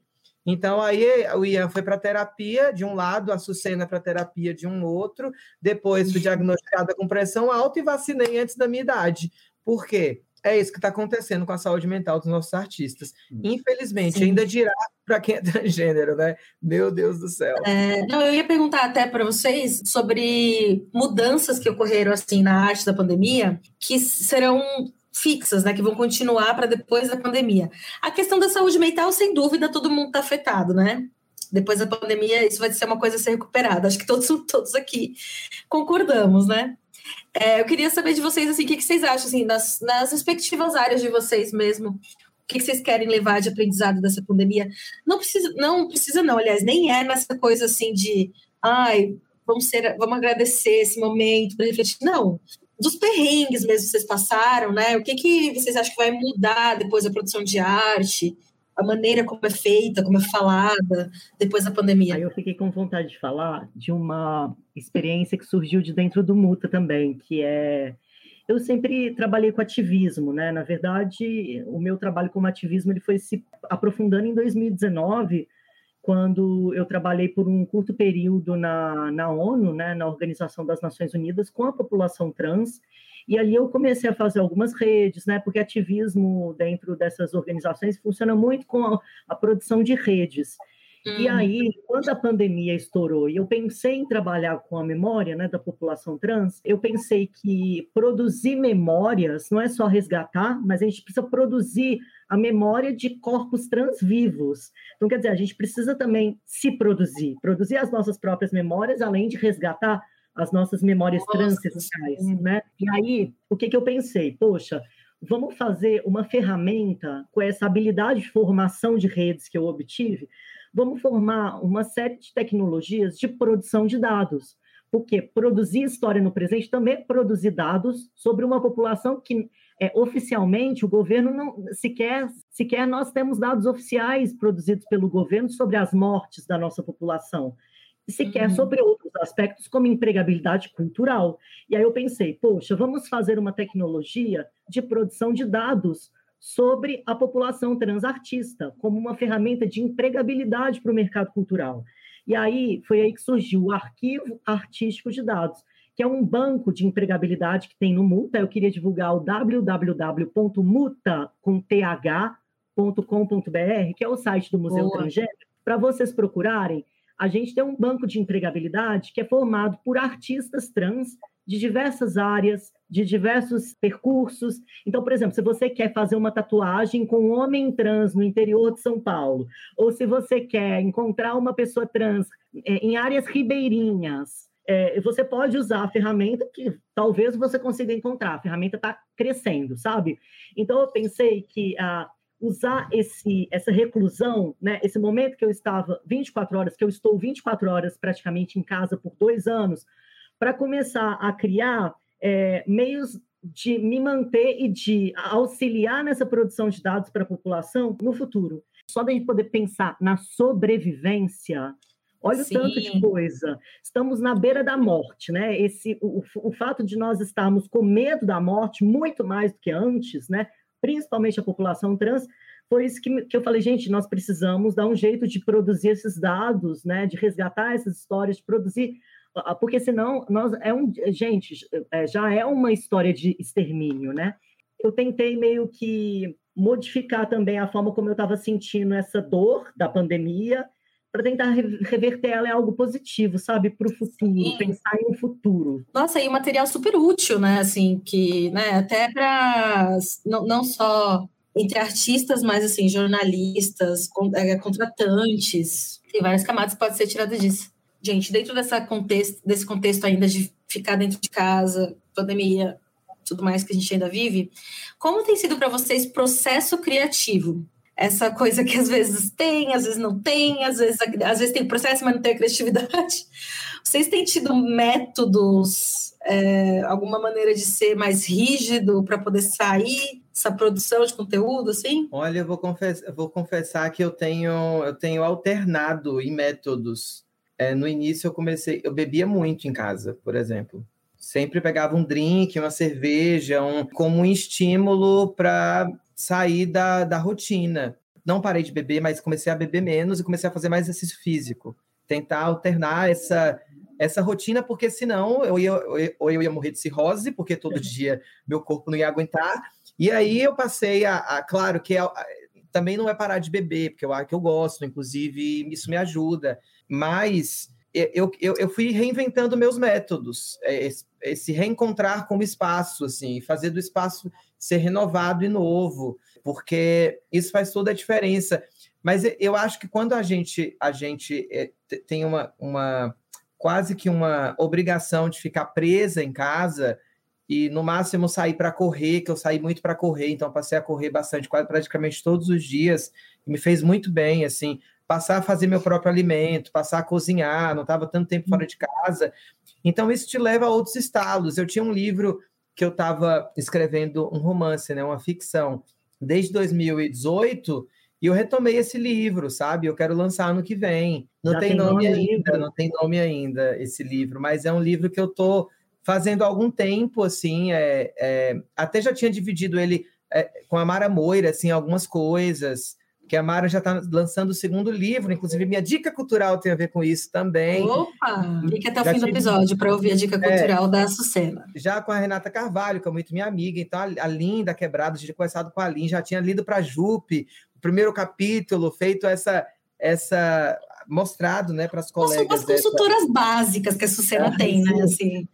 Então, aí o Ian foi para terapia de um lado, a Sucena para terapia de um outro, depois fui diagnosticada com pressão alta e vacinei antes da minha idade. Por quê? É isso que está acontecendo com a saúde mental dos nossos artistas. Infelizmente, Sim. ainda dirá para quem é transgênero, né? Meu Deus do céu. É, não, eu ia perguntar até para vocês sobre mudanças que ocorreram assim na arte da pandemia, que serão fixas, né, que vão continuar para depois da pandemia. A questão da saúde mental, sem dúvida, todo mundo está afetado, né? Depois da pandemia, isso vai ser uma coisa a ser recuperada. Acho que todos, todos aqui concordamos, né? É, eu queria saber de vocês, assim, o que, que vocês acham, assim, nas, nas respectivas áreas de vocês mesmo, o que, vocês querem levar de aprendizado dessa pandemia? Não precisa, não precisa não, aliás, nem é nessa coisa, assim, de, ai, vamos, ser, vamos agradecer esse momento para refletir. Não, dos perrengues mesmo que vocês passaram, né? O que, que vocês acham que vai mudar depois da produção de arte? A maneira como é feita, como é falada depois da pandemia. Eu fiquei com vontade de falar de uma experiência que surgiu de dentro do Muta também, que é eu sempre trabalhei com ativismo, né? Na verdade, o meu trabalho como ativismo ele foi se aprofundando em 2019 quando eu trabalhei por um curto período na, na ONU, né, na Organização das Nações Unidas, com a população trans, e ali eu comecei a fazer algumas redes, né, porque ativismo dentro dessas organizações funciona muito com a, a produção de redes. E uhum. aí, quando a pandemia estourou e eu pensei em trabalhar com a memória né, da população trans, eu pensei que produzir memórias não é só resgatar, mas a gente precisa produzir a memória de corpos trans vivos. Então, quer dizer, a gente precisa também se produzir, produzir as nossas próprias memórias, além de resgatar as nossas memórias trans sociais, né? E aí, o que, que eu pensei? Poxa, vamos fazer uma ferramenta com essa habilidade de formação de redes que eu obtive, vamos formar uma série de tecnologias de produção de dados. Porque produzir história no presente também é produzir dados sobre uma população que é, oficialmente o governo não sequer sequer nós temos dados oficiais produzidos pelo governo sobre as mortes da nossa população sequer uhum. sobre outros aspectos como empregabilidade cultural. E aí eu pensei, poxa, vamos fazer uma tecnologia de produção de dados sobre a população transartista como uma ferramenta de empregabilidade para o mercado cultural. E aí foi aí que surgiu o Arquivo Artístico de Dados, que é um banco de empregabilidade que tem no Muta. Eu queria divulgar o www.muta.com.br, que é o site do Museu Boa. Transgênero, para vocês procurarem. A gente tem um banco de empregabilidade que é formado por artistas trans de diversas áreas, de diversos percursos. Então, por exemplo, se você quer fazer uma tatuagem com um homem trans no interior de São Paulo, ou se você quer encontrar uma pessoa trans é, em áreas ribeirinhas, é, você pode usar a ferramenta que talvez você consiga encontrar. A ferramenta está crescendo, sabe? Então, eu pensei que ah, usar esse, essa reclusão, né, esse momento que eu estava 24 horas, que eu estou 24 horas praticamente em casa por dois anos, para começar a criar é, meios de me manter e de auxiliar nessa produção de dados para a população no futuro. Só da gente poder pensar na sobrevivência, olha Sim. o tanto de coisa. Estamos na beira da morte, né? Esse, o, o fato de nós estarmos com medo da morte muito mais do que antes, né? Principalmente a população trans, foi isso que, que eu falei, gente, nós precisamos dar um jeito de produzir esses dados, né? De resgatar essas histórias, de produzir porque senão nós é um gente é, já é uma história de extermínio, né? Eu tentei meio que modificar também a forma como eu estava sentindo essa dor da pandemia para tentar reverter ela em algo positivo, sabe, para o futuro, Sim. pensar em um futuro. Nossa, e um material super útil, né? Assim, que, né, até para não, não só entre artistas, mas assim, jornalistas, é, contratantes, tem várias camadas que pode ser tirada disso gente, dentro dessa contexto, desse contexto ainda de ficar dentro de casa, pandemia, tudo mais que a gente ainda vive, como tem sido para vocês processo criativo? Essa coisa que às vezes tem, às vezes não tem, às vezes, às vezes tem processo, mas não tem criatividade. Vocês têm tido métodos, é, alguma maneira de ser mais rígido para poder sair essa produção de conteúdo, assim? Olha, eu vou, vou confessar que eu tenho, eu tenho alternado em métodos é, no início eu comecei, eu bebia muito em casa, por exemplo. Sempre pegava um drink, uma cerveja, um, como um estímulo para sair da, da rotina. Não parei de beber, mas comecei a beber menos e comecei a fazer mais exercício físico. Tentar alternar essa, essa rotina, porque senão eu ia, ou eu ia morrer de cirrose, porque todo dia meu corpo não ia aguentar. E aí eu passei a, a claro que é, também não é parar de beber, porque eu acho que eu gosto, inclusive isso me ajuda mas eu, eu, eu fui reinventando meus métodos, é, esse reencontrar com o espaço, assim, fazer do espaço ser renovado e novo, porque isso faz toda a diferença. Mas eu acho que quando a gente, a gente é, tem uma, uma quase que uma obrigação de ficar presa em casa e no máximo sair para correr, que eu saí muito para correr, então passei a correr bastante, quase praticamente todos os dias, me fez muito bem, assim, passar a fazer meu próprio alimento, passar a cozinhar, não estava tanto tempo fora de casa. Então, isso te leva a outros estalos. Eu tinha um livro que eu estava escrevendo um romance, né, uma ficção, desde 2018, e eu retomei esse livro, sabe? Eu quero lançar ano que vem. Não tem, tem, nome, nome ainda, ainda, não tem nome ainda esse livro, mas é um livro que eu estou fazendo há algum tempo, assim, é, é, até já tinha dividido ele é, com a Mara Moira, assim, algumas coisas, que a Mara já está lançando o segundo livro, inclusive minha dica cultural tem a ver com isso também. Opa! Fique até o fim do episódio para ouvir a dica é. cultural é, da Sucena. Já com a Renata Carvalho, que é muito minha amiga, então a, a Linda Quebrada, a gente tinha conversado com a Linda, já tinha lido para a Jupe, o primeiro capítulo, feito essa essa mostrado, né, para as colegas. As consultoras dessa... básicas que a Sucena ah, tem, né, assim.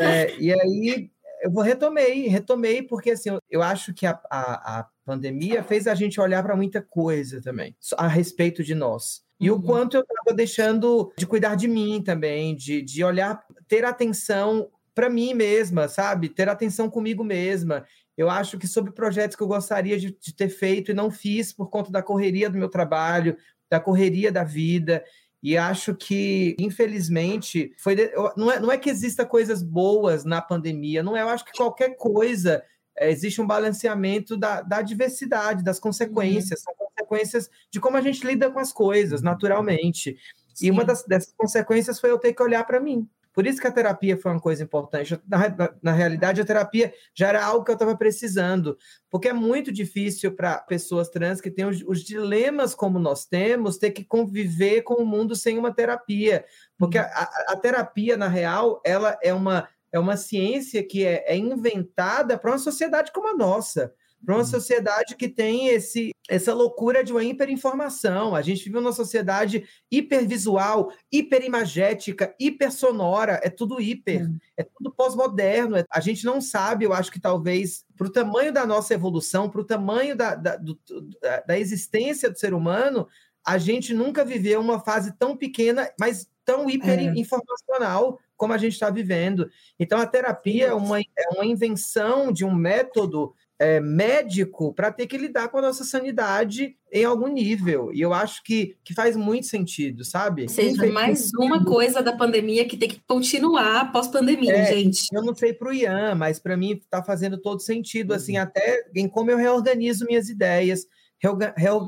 É, e aí eu vou retomei, retomei porque assim, eu acho que a, a, a pandemia fez a gente olhar para muita coisa também a respeito de nós. E uhum. o quanto eu estava deixando de cuidar de mim também, de, de olhar, ter atenção para mim mesma, sabe? Ter atenção comigo mesma. Eu acho que sobre projetos que eu gostaria de, de ter feito e não fiz por conta da correria do meu trabalho, da correria da vida. E acho que, infelizmente, foi de... não, é, não é que exista coisas boas na pandemia, não é. Eu acho que qualquer coisa é, existe um balanceamento da, da diversidade, das consequências. Uhum. São consequências de como a gente lida com as coisas, naturalmente. Sim. E uma das, dessas consequências foi eu ter que olhar para mim. Por isso que a terapia foi uma coisa importante. Na, na, na realidade, a terapia já era algo que eu estava precisando, porque é muito difícil para pessoas trans que têm os, os, dilemas como nós temos, ter que conviver com o mundo sem uma terapia. Porque a, a, a terapia, na real, ela é uma, é uma ciência que é, é inventada para uma sociedade como a nossa para uma uhum. sociedade que tem esse, essa loucura de uma hiperinformação. A gente vive numa sociedade hipervisual, hiperimagética, hipersonora, é tudo hiper, uhum. é tudo pós-moderno. É, a gente não sabe, eu acho que talvez, para o tamanho da nossa evolução, para o tamanho da, da, do, da, da existência do ser humano, a gente nunca viveu uma fase tão pequena, mas tão hiperinformacional é. Como a gente está vivendo. Então, a terapia é uma, é uma invenção de um método é, médico para ter que lidar com a nossa sanidade em algum nível. E eu acho que, que faz muito sentido, sabe? Ou seja, mais uma coisa da pandemia que tem que continuar pós-pandemia, é, gente. Eu não sei para o Ian, mas para mim está fazendo todo sentido, assim, uhum. até em como eu reorganizo minhas ideias,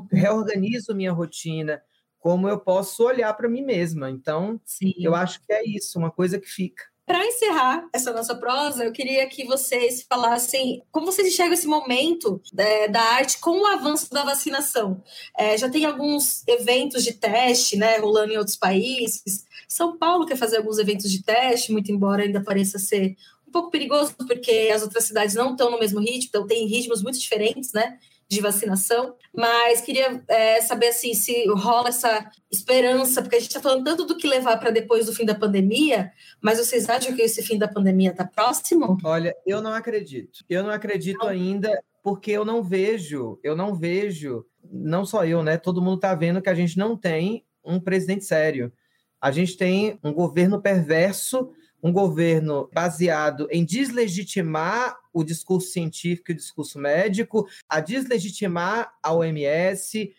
reorganizo minha rotina, como eu posso olhar para mim mesma. Então, Sim. eu acho que é isso, uma coisa que fica. Para encerrar essa nossa prosa, eu queria que vocês falassem como vocês enxergam esse momento é, da arte com o avanço da vacinação. É, já tem alguns eventos de teste né, rolando em outros países. São Paulo quer fazer alguns eventos de teste, muito embora ainda pareça ser um pouco perigoso, porque as outras cidades não estão no mesmo ritmo, então tem ritmos muito diferentes, né? De vacinação, mas queria é, saber assim, se rola essa esperança, porque a gente está falando tanto do que levar para depois do fim da pandemia, mas vocês acham que esse fim da pandemia está próximo? Olha, eu não acredito. Eu não acredito não. ainda, porque eu não vejo, eu não vejo, não só eu, né? Todo mundo está vendo que a gente não tem um presidente sério. A gente tem um governo perverso um governo baseado em deslegitimar o discurso científico e o discurso médico, a deslegitimar a OMS,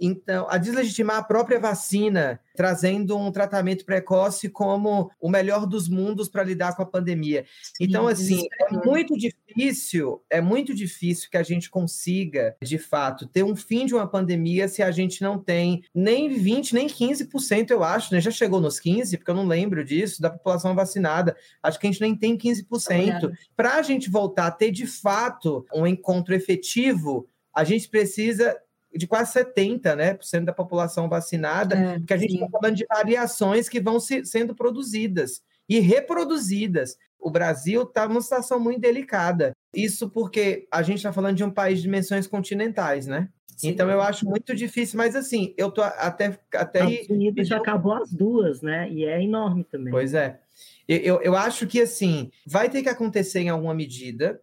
então, a deslegitimar a própria vacina, trazendo um tratamento precoce como o melhor dos mundos para lidar com a pandemia. Então, assim, é muito difícil, é muito difícil que a gente consiga, de fato, ter um fim de uma pandemia se a gente não tem nem 20, nem 15%, eu acho, né? Já chegou nos 15, porque eu não lembro disso, da população vacinada. Acho que a gente nem tem 15%. Para a gente voltar a ter, de fato, um encontro efetivo, a gente precisa de quase 70% né, por cento da população vacinada, é, porque a gente está falando de variações que vão se, sendo produzidas e reproduzidas. O Brasil está numa situação muito delicada. Isso porque a gente está falando de um país de dimensões continentais, né? Sim. Então eu acho muito difícil, mas assim, eu tô até. até Estados Unidos já acabou as duas, né? E é enorme também. Pois é. Eu, eu acho que assim, vai ter que acontecer em alguma medida,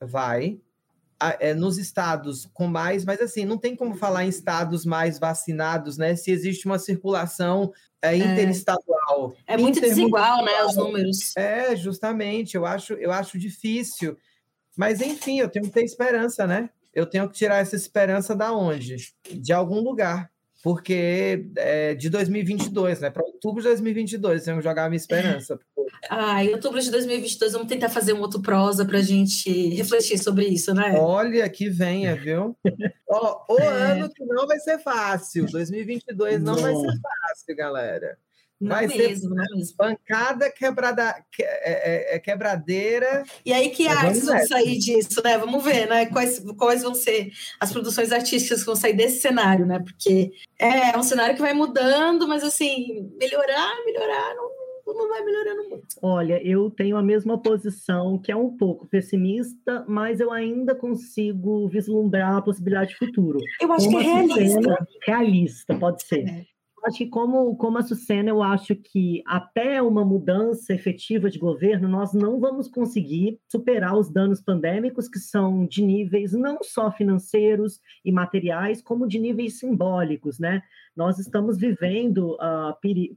vai, é, nos estados com mais, mas assim, não tem como falar em estados mais vacinados, né? Se existe uma circulação é, interestadual. É, é muito desigual, né? Os números. É, justamente, eu acho, eu acho difícil. Mas, enfim, eu tenho que ter esperança, né? Eu tenho que tirar essa esperança da onde? De algum lugar porque é de 2022, né? Para outubro de 2022, eu jogar a minha esperança. Ah, em outubro de 2022, vamos tentar fazer um outro prosa para a gente refletir sobre isso, né? Olha, que venha, viu? Ó, o é. ano que não vai ser fácil, 2022 não, não vai ser fácil, galera. Não vai mesmo, ser mesmo. pancada quebrada, que, é, é, é, quebradeira. E aí, que artes vão sair disso, né? Vamos ver, né? Quais, quais vão ser as produções artísticas que vão sair desse cenário, né? Porque é, é um cenário que vai mudando, mas assim, melhorar, melhorar, não, não vai melhorando muito. Olha, eu tenho a mesma posição, que é um pouco pessimista, mas eu ainda consigo vislumbrar a possibilidade de futuro. Eu acho Como que é realista. Realista, pode ser. É acho que como, como a Sucena, eu acho que até uma mudança efetiva de governo, nós não vamos conseguir superar os danos pandêmicos que são de níveis não só financeiros e materiais, como de níveis simbólicos, né? Nós estamos vivendo uh,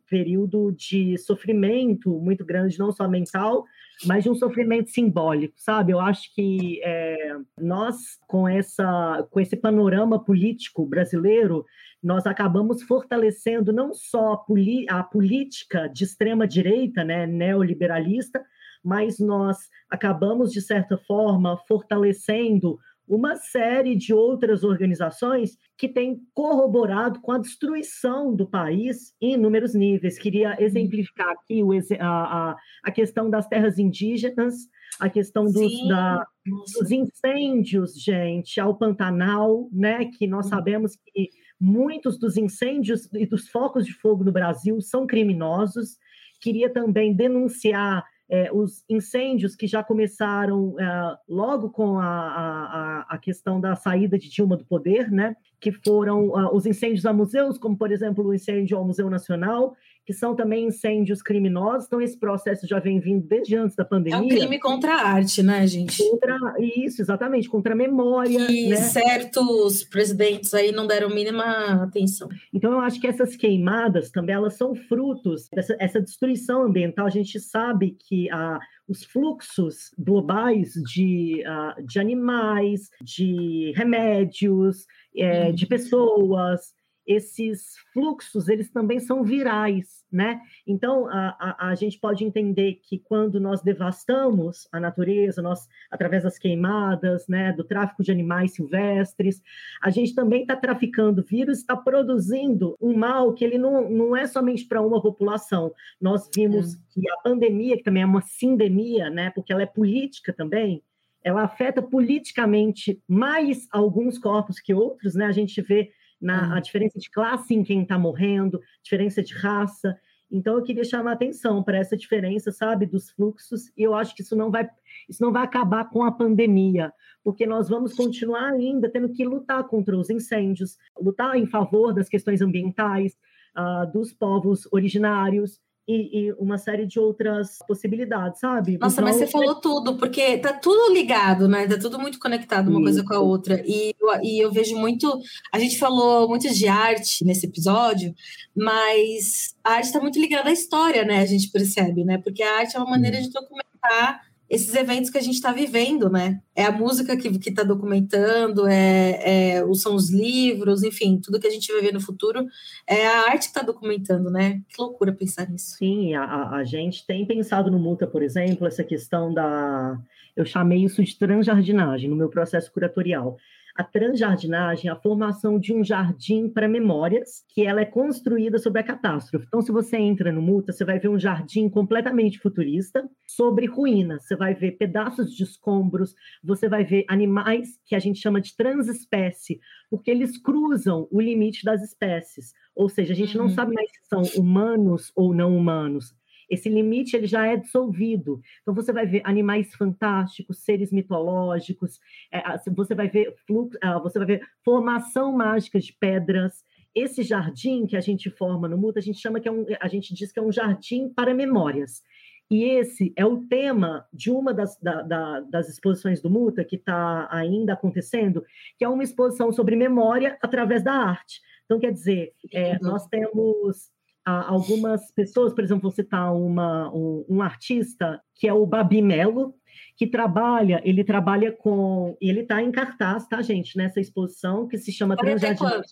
período de sofrimento muito grande, não só mental, mas de um sofrimento simbólico, sabe? Eu acho que é, nós, com, essa, com esse panorama político brasileiro, nós acabamos fortalecendo não só a, a política de extrema direita, né, neoliberalista, mas nós acabamos, de certa forma, fortalecendo uma série de outras organizações que têm corroborado com a destruição do país em inúmeros níveis. Queria exemplificar aqui o, a, a, questão das terras indígenas, a questão dos, da, dos incêndios, gente, ao Pantanal, né, que nós sabemos que muitos dos incêndios e dos focos de fogo no Brasil são criminosos. Queria também denunciar é, os incêndios que já começaram é, logo com a, a, a, questão da saída de Dilma do poder, né? que foram uh, os incêndios a museus, como, por exemplo, o incêndio ao Museu Nacional, que são também incêndios criminosos. Então, esse processo já vem vindo desde antes da pandemia. É um crime contra a arte, né, gente? Contra, isso, exatamente, contra a memória. E né? certos presidentes aí não deram mínima atenção. Então, eu acho que essas queimadas também, elas são frutos dessa essa destruição ambiental. A gente sabe que a os fluxos globais de, uh, de animais, de remédios, é, de pessoas, esses fluxos eles também são virais, né? Então a, a, a, gente pode entender que quando nós devastamos a natureza, nós através das queimadas, né, do tráfico de animais silvestres, a gente também está traficando vírus, está produzindo um mal que ele não, não é somente para uma população. Nós vimos que a pandemia, que também é uma sindemia, né, porque ela é política também, ela afeta politicamente mais alguns corpos que outros, né? A gente vê na, a diferença de classe em quem está morrendo, diferença de raça. Então eu queria chamar atenção para essa diferença, sabe, dos fluxos, e eu acho que isso não vai isso não vai acabar com a pandemia, porque nós vamos continuar ainda tendo que lutar contra os incêndios, lutar em favor das questões ambientais, uh, dos povos originários, e, e, uma série de outras possibilidades, sabe? Nossa, então, mas você falou tudo, porque tá tudo ligado, né? Tá tudo muito conectado uma Isso. coisa com a outra. E, e eu vejo muito. A gente falou muito de arte nesse episódio, mas a arte está muito ligada à história, né? A gente percebe, né? Porque a arte é uma maneira de documentar esses eventos que a gente está vivendo, né? É a música que está documentando, é, é, são os livros, enfim, tudo que a gente vai ver no futuro é a arte que está documentando, né? Que loucura pensar nisso. Sim, a, a gente tem pensado no Multa, por exemplo, essa questão da. Eu chamei isso de transjardinagem no meu processo curatorial a transjardinagem, a formação de um jardim para memórias, que ela é construída sobre a catástrofe. Então, se você entra no Muta, você vai ver um jardim completamente futurista sobre ruínas. Você vai ver pedaços de escombros, você vai ver animais que a gente chama de transespécie, porque eles cruzam o limite das espécies. Ou seja, a gente não uhum. sabe mais se são humanos ou não humanos esse limite ele já é dissolvido. Então você vai ver animais fantásticos, seres mitológicos, é, você vai ver fluxo, ah, você vai ver formação mágica de pedras. Esse jardim que a gente forma no Muta, a gente chama que é um, a gente diz que é um jardim para memórias. E esse é o tema de uma das, da, da, das exposições do Muta, que está ainda acontecendo, que é uma exposição sobre memória através da arte. Então, quer dizer, é, nós temos algumas pessoas, por exemplo, vou citar uma, um, um, artista que é o Babi Melo, que trabalha, ele trabalha com, ele está em cartaz, tá, gente, nessa exposição que se chama Transjardins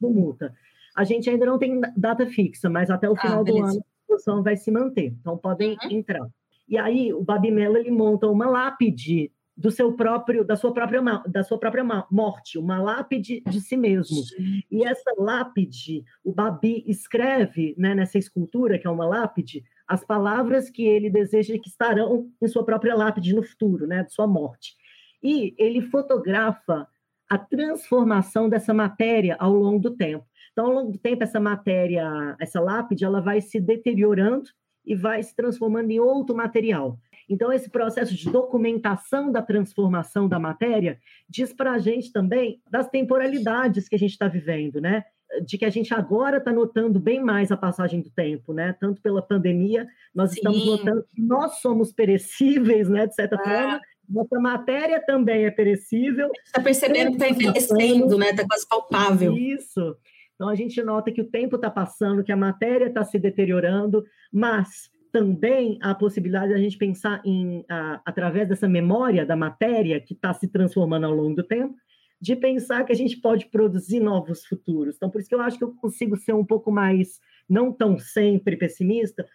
do Multa. A gente ainda não tem data fixa, mas até o ah, final ah, do ano a exposição vai se manter, então podem uhum. entrar. E aí o Babi Melo ele monta uma lápide do seu próprio, da sua própria, da sua própria morte, uma lápide de si mesmo. E essa lápide, o Babi escreve né, nessa escultura, que é uma lápide, as palavras que ele deseja que estarão em sua própria lápide no futuro, né, de sua morte. E ele fotografa a transformação dessa matéria ao longo do tempo. Então, ao longo do tempo, essa matéria, essa lápide, ela vai se deteriorando e vai se transformando em outro material. Então, esse processo de documentação da transformação da matéria diz para a gente também das temporalidades que a gente está vivendo, né? De que a gente agora está notando bem mais a passagem do tempo, né? Tanto pela pandemia, nós Sim. estamos notando que nós somos perecíveis, né? De certa ah. forma, nossa matéria também é perecível. Está percebendo que está envelhecendo, né? Está quase palpável. Isso. Então a gente nota que o tempo está passando, que a matéria está se deteriorando, mas também a possibilidade de a gente pensar em, através dessa memória da matéria que está se transformando ao longo do tempo, de pensar que a gente pode produzir novos futuros. Então, por isso que eu acho que eu consigo ser um pouco mais, não tão sempre pessimista,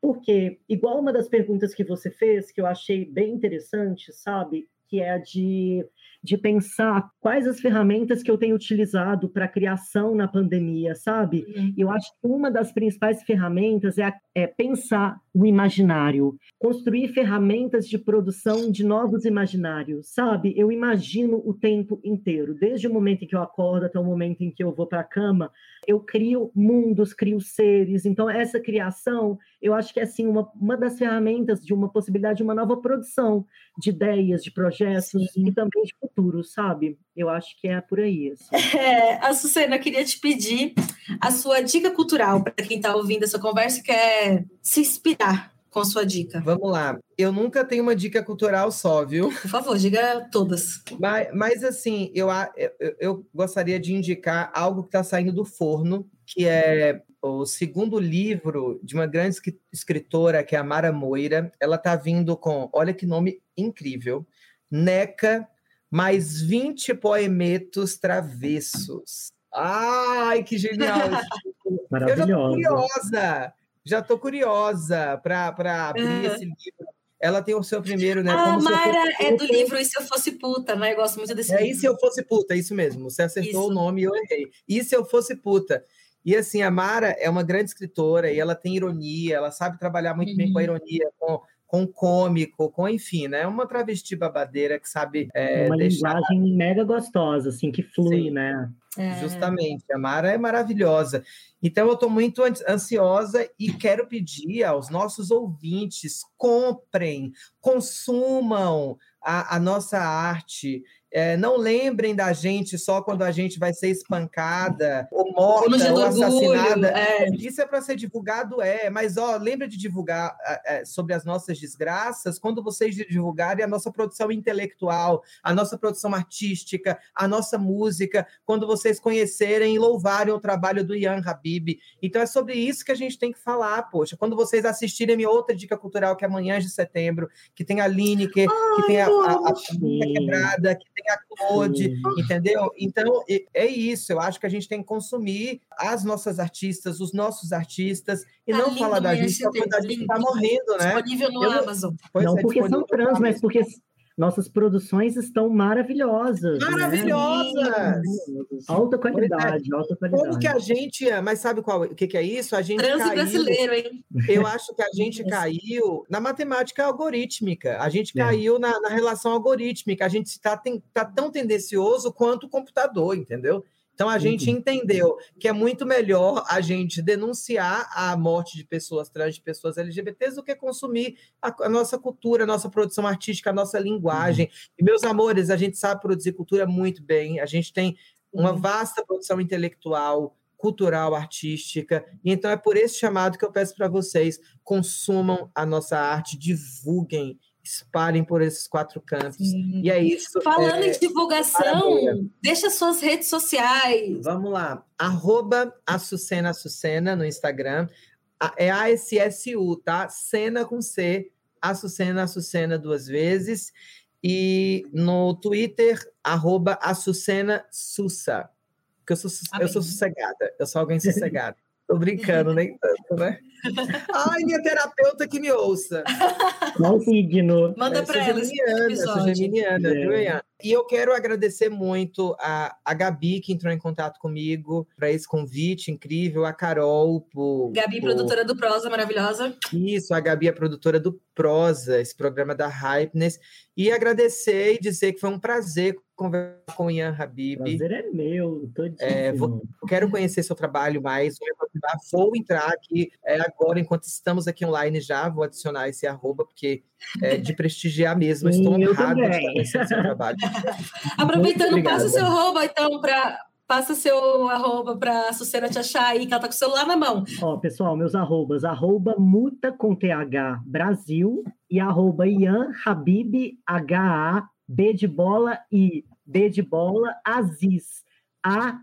porque, igual uma das perguntas que você fez, que eu achei bem interessante, sabe? Que é a de de pensar quais as ferramentas que eu tenho utilizado para a criação na pandemia, sabe? Uhum. Eu acho que uma das principais ferramentas é, é pensar o imaginário, construir ferramentas de produção de novos imaginários, sabe? Eu imagino o tempo inteiro, desde o momento em que eu acordo até o momento em que eu vou para a cama, eu crio mundos, crio seres. Então, essa criação, eu acho que é assim, uma, uma das ferramentas de uma possibilidade de uma nova produção de ideias, de projetos Sim. e também de futuro, sabe? Eu acho que é por aí. Assim. É, a Sucena, eu queria te pedir a sua dica cultural para quem está ouvindo essa conversa e quer se inspirar com a sua dica. Vamos lá. Eu nunca tenho uma dica cultural só, viu? Por favor, diga todas. Mas, mas assim, eu, eu, eu gostaria de indicar algo que está saindo do forno, que é o segundo livro de uma grande escritora, que é a Mara Moira. Ela está vindo com, olha que nome incrível, Neca mais 20 poemetos travessos. Ai, que genial! Eu já tô curiosa, já curiosa para abrir esse livro. Ela tem o seu primeiro, né? A Mara é do livro E Se Eu Fosse Puta, né? Eu gosto muito desse é, livro. E Se Eu Fosse Puta, isso mesmo. Você acertou isso. o nome e eu errei. E Se Eu Fosse Puta. E assim, a Mara é uma grande escritora e ela tem ironia, ela sabe trabalhar muito uhum. bem com a uhum. ironia, com com cômico, com enfim, né? Uma travesti babadeira que sabe. É, uma deixar... linguagem mega gostosa, assim, que flui, Sim. né? É. Justamente, a Mara é maravilhosa. Então, eu estou muito ansiosa e quero pedir aos nossos ouvintes: comprem, consumam a, a nossa arte. É, não lembrem da gente só quando a gente vai ser espancada, ou morta, ou assassinada. é. Isso é para ser divulgado, é. Mas ó, lembra de divulgar é, sobre as nossas desgraças quando vocês divulgarem a nossa produção intelectual, a nossa produção artística, a nossa música, quando vocês conhecerem e louvarem o trabalho do Ian Habib. Então é sobre isso que a gente tem que falar, poxa. Quando vocês assistirem minha outra dica cultural, que é amanhã de setembro, que tem a Lineker, que tem a, a, a, a Quebrada, que tem tem a Claude, entendeu? Então, é isso. Eu acho que a gente tem que consumir as nossas artistas, os nossos artistas, e tá não falar da gente quando a gente está morrendo, né? Disponível no Eu, Amazon. Não, é, porque são trans, mas porque nossas produções estão maravilhosas. Né? Maravilhosas! Né? Alta qualidade, é. alta qualidade. Como que a gente, mas sabe qual, o que, que é isso? A gente Trans caiu, brasileiro, hein? Eu acho que a gente caiu na matemática algorítmica, a gente é. caiu na, na relação algorítmica, a gente está tá tão tendencioso quanto o computador, entendeu? Então a gente uhum. entendeu que é muito melhor a gente denunciar a morte de pessoas trans, de pessoas LGBTs, do que consumir a, a nossa cultura, a nossa produção artística, a nossa linguagem. Uhum. E, meus amores, a gente sabe produzir cultura muito bem, a gente tem uma uhum. vasta produção intelectual, cultural, artística. E então é por esse chamado que eu peço para vocês: consumam a nossa arte, divulguem espalhem por esses quatro cantos. Sim. E é isso. Falando é, em divulgação, deixa suas redes sociais. Vamos lá. Arroba Açucena Açucena no Instagram. É A-S-S-U, tá? Cena com C. Açucena Açucena duas vezes. E no Twitter, arroba Açucena Sussa. Porque eu sou, eu sou sossegada. Eu sou alguém sossegada. Tô brincando, nem tanto, né? Ai, minha terapeuta que me ouça. Qual signo? Manda é, para ela. Geminiana, sou geminiana, é. E eu quero agradecer muito a, a Gabi, que entrou em contato comigo para esse convite incrível, a Carol. Por, Gabi, por... produtora do Prosa, maravilhosa. Isso, a Gabi é produtora do Prosa, esse programa da Hypeness. E agradecer e dizer que foi um prazer conversar com o Ian Habib. Prazer é meu, é, vou, Quero conhecer seu trabalho mais, vou entrar aqui é, agora, enquanto estamos aqui online já, vou adicionar esse arroba, porque é de prestigiar mesmo, estou honrado de conhecer seu trabalho. Aproveitando, passa seu arroba, então, para passa seu arroba para a Sucena te achar aí, que ela tá com o celular na mão. Ó, pessoal, meus arrobas, arroba muta com TH Brasil e arroba Ian Habib H-A B de bola e B de bola Aziz A-Z-I-Z.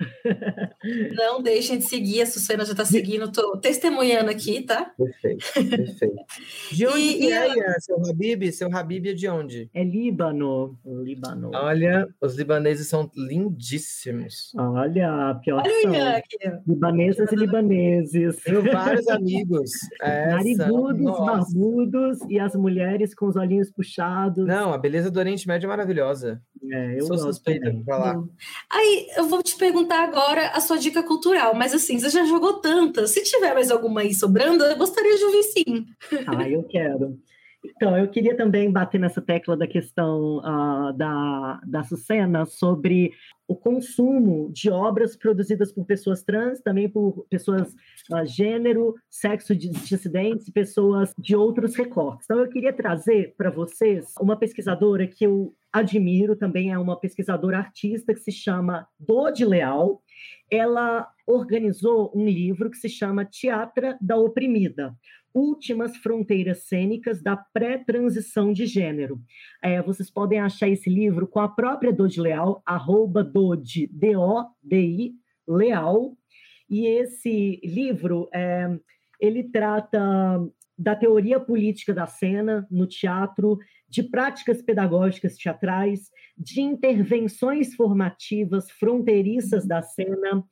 Não deixem de seguir, a Sucena já está seguindo, estou testemunhando aqui, tá? Perfeito, perfeito. De onde e, que é, seu Habib? Seu Habib é de onde? É Líbano, Líbano. Olha, os libaneses são lindíssimos. Olha, pior Olha são. Libanesas e libaneses. Tenho vários amigos. Narigudos, barbudos e as mulheres com os olhinhos puxados. Não, a beleza do Oriente Médio é maravilhosa. É, eu Sou suspeita para falar. Aí, eu vou te perguntar agora a sua dica cultural, mas assim, você já jogou tantas. Se tiver mais alguma aí sobrando, eu gostaria de ouvir sim. Ah, eu quero. Então, eu queria também bater nessa tecla da questão uh, da, da Sucena sobre o consumo de obras produzidas por pessoas trans, também por pessoas uh, gênero, sexo dissidentes, pessoas de outros recortes. Então, eu queria trazer para vocês uma pesquisadora que eu admiro, também é uma pesquisadora artista que se chama Dodi Leal. Ela organizou um livro que se chama Teatra da Oprimida, Últimas Fronteiras Cênicas da Pré-Transição de Gênero. É, vocês podem achar esse livro com a própria Dodi Leal, arroba Dodi, D-O-D-I, Leal. E esse livro, é, ele trata da teoria política da cena no teatro, de práticas pedagógicas teatrais, de intervenções formativas fronteiriças da cena,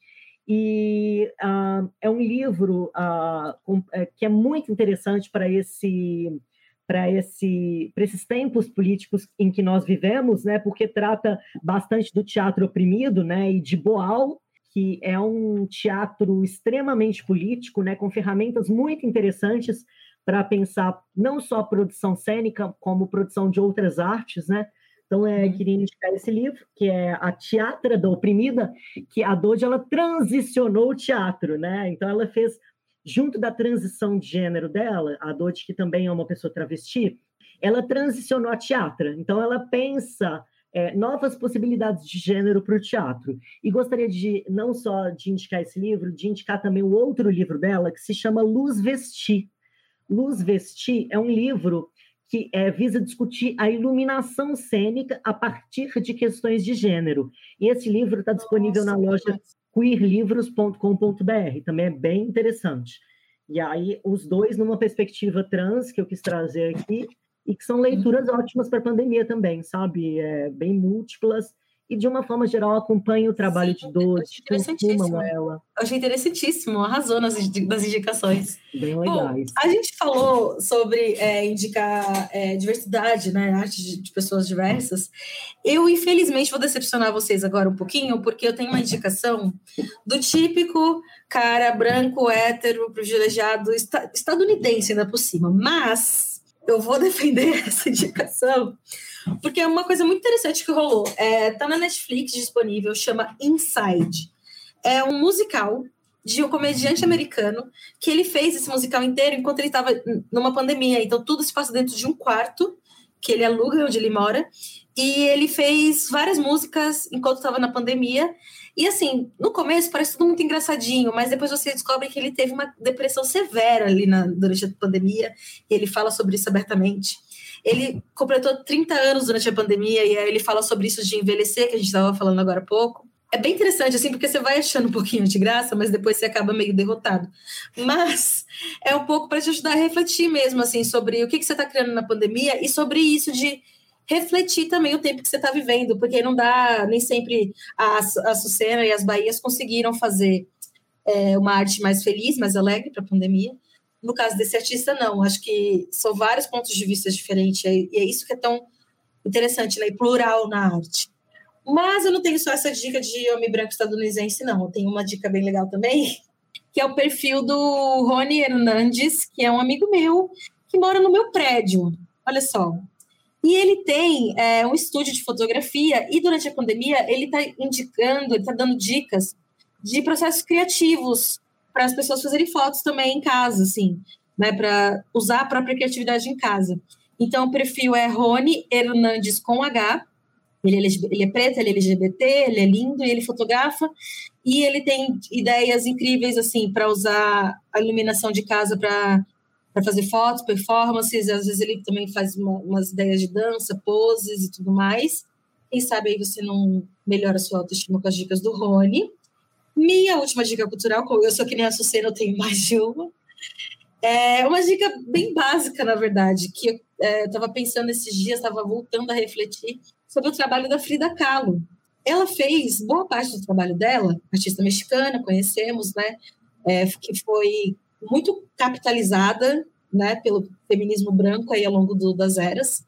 e uh, é um livro uh, com, é, que é muito interessante para esse para esse esses tempos políticos em que nós vivemos, né? Porque trata bastante do teatro oprimido, né? E de Boal, que é um teatro extremamente político, né? Com ferramentas muito interessantes para pensar não só a produção cênica como produção de outras artes, né? Então, é, queria indicar esse livro, que é A Teatra da Oprimida, que a Dodge, ela transicionou o teatro, né? Então, ela fez, junto da transição de gênero dela, a Dodge, que também é uma pessoa travesti, ela transicionou a teatra. Então, ela pensa é, novas possibilidades de gênero para o teatro. E gostaria de, não só de indicar esse livro, de indicar também o outro livro dela, que se chama Luz Vestir. Luz Vestir é um livro que é, visa discutir a iluminação cênica a partir de questões de gênero. E esse livro está disponível Nossa, na loja queerlivros.com.br, também é bem interessante. E aí, os dois numa perspectiva trans, que eu quis trazer aqui, e que são leituras uhum. ótimas para a pandemia também, sabe? É, bem múltiplas e de uma forma geral acompanhe o trabalho Sim, de Doce, consumam ela. Eu achei interessantíssimo, arrasou nas, nas indicações. Bem legais. Bom, a gente falou sobre é, indicar é, diversidade, né, arte de, de, pessoas diversas. Eu, infelizmente, vou decepcionar vocês agora um pouquinho, porque eu tenho uma indicação do típico cara branco, hétero, privilegiado, estadunidense ainda por cima. Mas eu vou defender essa indicação porque é uma coisa muito interessante que rolou. É, tá na Netflix disponível, chama Inside. É um musical de um comediante americano que ele fez esse musical inteiro enquanto ele estava numa pandemia. Então tudo se passa dentro de um quarto que ele aluga onde ele mora. E ele fez várias músicas enquanto estava na pandemia. E assim, no começo parece tudo muito engraçadinho, mas depois você descobre que ele teve uma depressão severa ali na, durante a pandemia. E ele fala sobre isso abertamente. Ele completou 30 anos durante a pandemia e aí ele fala sobre isso de envelhecer, que a gente estava falando agora há pouco. É bem interessante, assim, porque você vai achando um pouquinho de graça, mas depois você acaba meio derrotado. Mas é um pouco para te ajudar a refletir mesmo, assim, sobre o que, que você está criando na pandemia e sobre isso de refletir também o tempo que você está vivendo, porque não dá, nem sempre a, a Sucena e as Bahias conseguiram fazer é, uma arte mais feliz, mais alegre para a pandemia. No caso desse artista, não. Acho que são vários pontos de vista diferentes. E é isso que é tão interessante, né? E plural na arte. Mas eu não tenho só essa dica de homem branco estadunidense, não. Eu tenho uma dica bem legal também, que é o perfil do Rony Hernandes, que é um amigo meu, que mora no meu prédio. Olha só. E ele tem é, um estúdio de fotografia, e durante a pandemia ele está indicando, ele está dando dicas de processos criativos para as pessoas fazerem fotos também em casa, assim, né, para usar a própria criatividade em casa. Então, o perfil é Rony Hernandes com H. Ele é, ele é preto, ele é LGBT, ele é lindo e ele fotografa. E ele tem ideias incríveis, assim, para usar a iluminação de casa para para fazer fotos, performances, às vezes ele também faz uma, umas ideias de dança, poses e tudo mais. Quem sabe aí você não melhora a sua autoestima com as dicas do Rony. Minha última dica cultural, como eu sou que nem a Sucena, eu tenho mais de uma. É uma dica bem básica, na verdade, que eu estava é, pensando esses dias, estava voltando a refletir sobre o trabalho da Frida Kahlo. Ela fez boa parte do trabalho dela, artista mexicana, conhecemos, né? É, que foi muito capitalizada né, pelo feminismo branco aí ao longo do, das eras.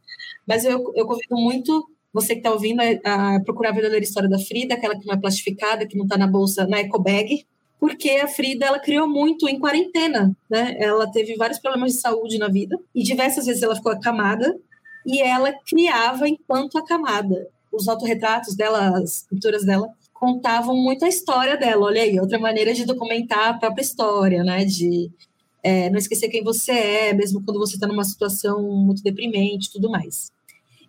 Mas eu, eu convido muito você que está ouvindo a, a, procurar a verdadeira história da Frida, aquela que não é plastificada, que não está na bolsa, na ecobag, porque a Frida ela criou muito em quarentena, né? Ela teve vários problemas de saúde na vida e diversas vezes ela ficou acamada e ela criava enquanto acamada. Os autorretratos dela, as pinturas dela contavam muito a história dela. Olha aí, outra maneira de documentar a própria história, né? De é, não esquecer quem você é, mesmo quando você está numa situação muito deprimente, tudo mais.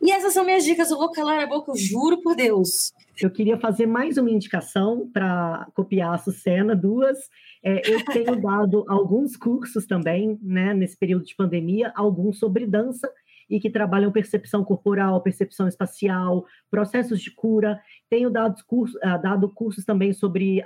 E essas são minhas dicas. Eu vou calar a boca, eu juro por Deus. Eu queria fazer mais uma indicação para copiar a Sucena, duas. É, eu tenho dado alguns cursos também, né, nesse período de pandemia, alguns sobre dança e que trabalham percepção corporal, percepção espacial, processos de cura. Tenho dado, curso, uh, dado cursos também sobre uh,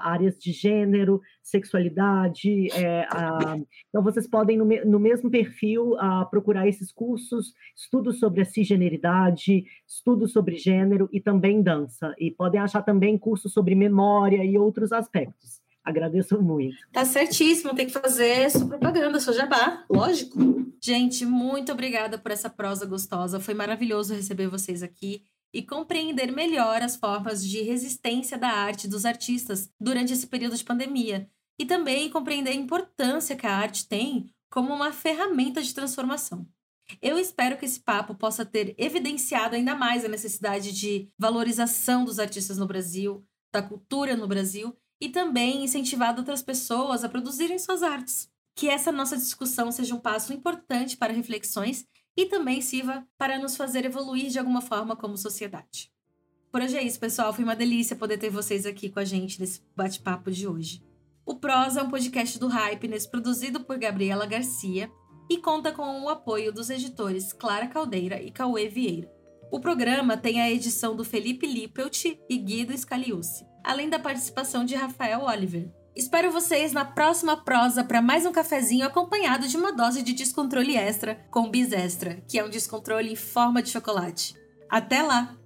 áreas de gênero, sexualidade. É, uh, então, vocês podem, no, me no mesmo perfil, procurar esses cursos, estudos sobre a cisgeneridade, estudos sobre gênero e também dança. E podem achar também cursos sobre memória e outros aspectos. Agradeço muito. Tá certíssimo, tem que fazer sua propaganda, seu jabá, lógico. Gente, muito obrigada por essa prosa gostosa. Foi maravilhoso receber vocês aqui e compreender melhor as formas de resistência da arte dos artistas durante esse período de pandemia. E também compreender a importância que a arte tem como uma ferramenta de transformação. Eu espero que esse papo possa ter evidenciado ainda mais a necessidade de valorização dos artistas no Brasil, da cultura no Brasil e também incentivado outras pessoas a produzirem suas artes. Que essa nossa discussão seja um passo importante para reflexões e também sirva para nos fazer evoluir de alguma forma como sociedade. Por hoje é isso, pessoal. Foi uma delícia poder ter vocês aqui com a gente nesse bate-papo de hoje. O Prosa é um podcast do Hypeness produzido por Gabriela Garcia e conta com o apoio dos editores Clara Caldeira e Cauê Vieira. O programa tem a edição do Felipe Lippelt e Guido Scaliucci além da participação de Rafael Oliver. Espero vocês na próxima prosa para mais um cafezinho acompanhado de uma dose de descontrole extra com Bis Extra, que é um descontrole em forma de chocolate. Até lá!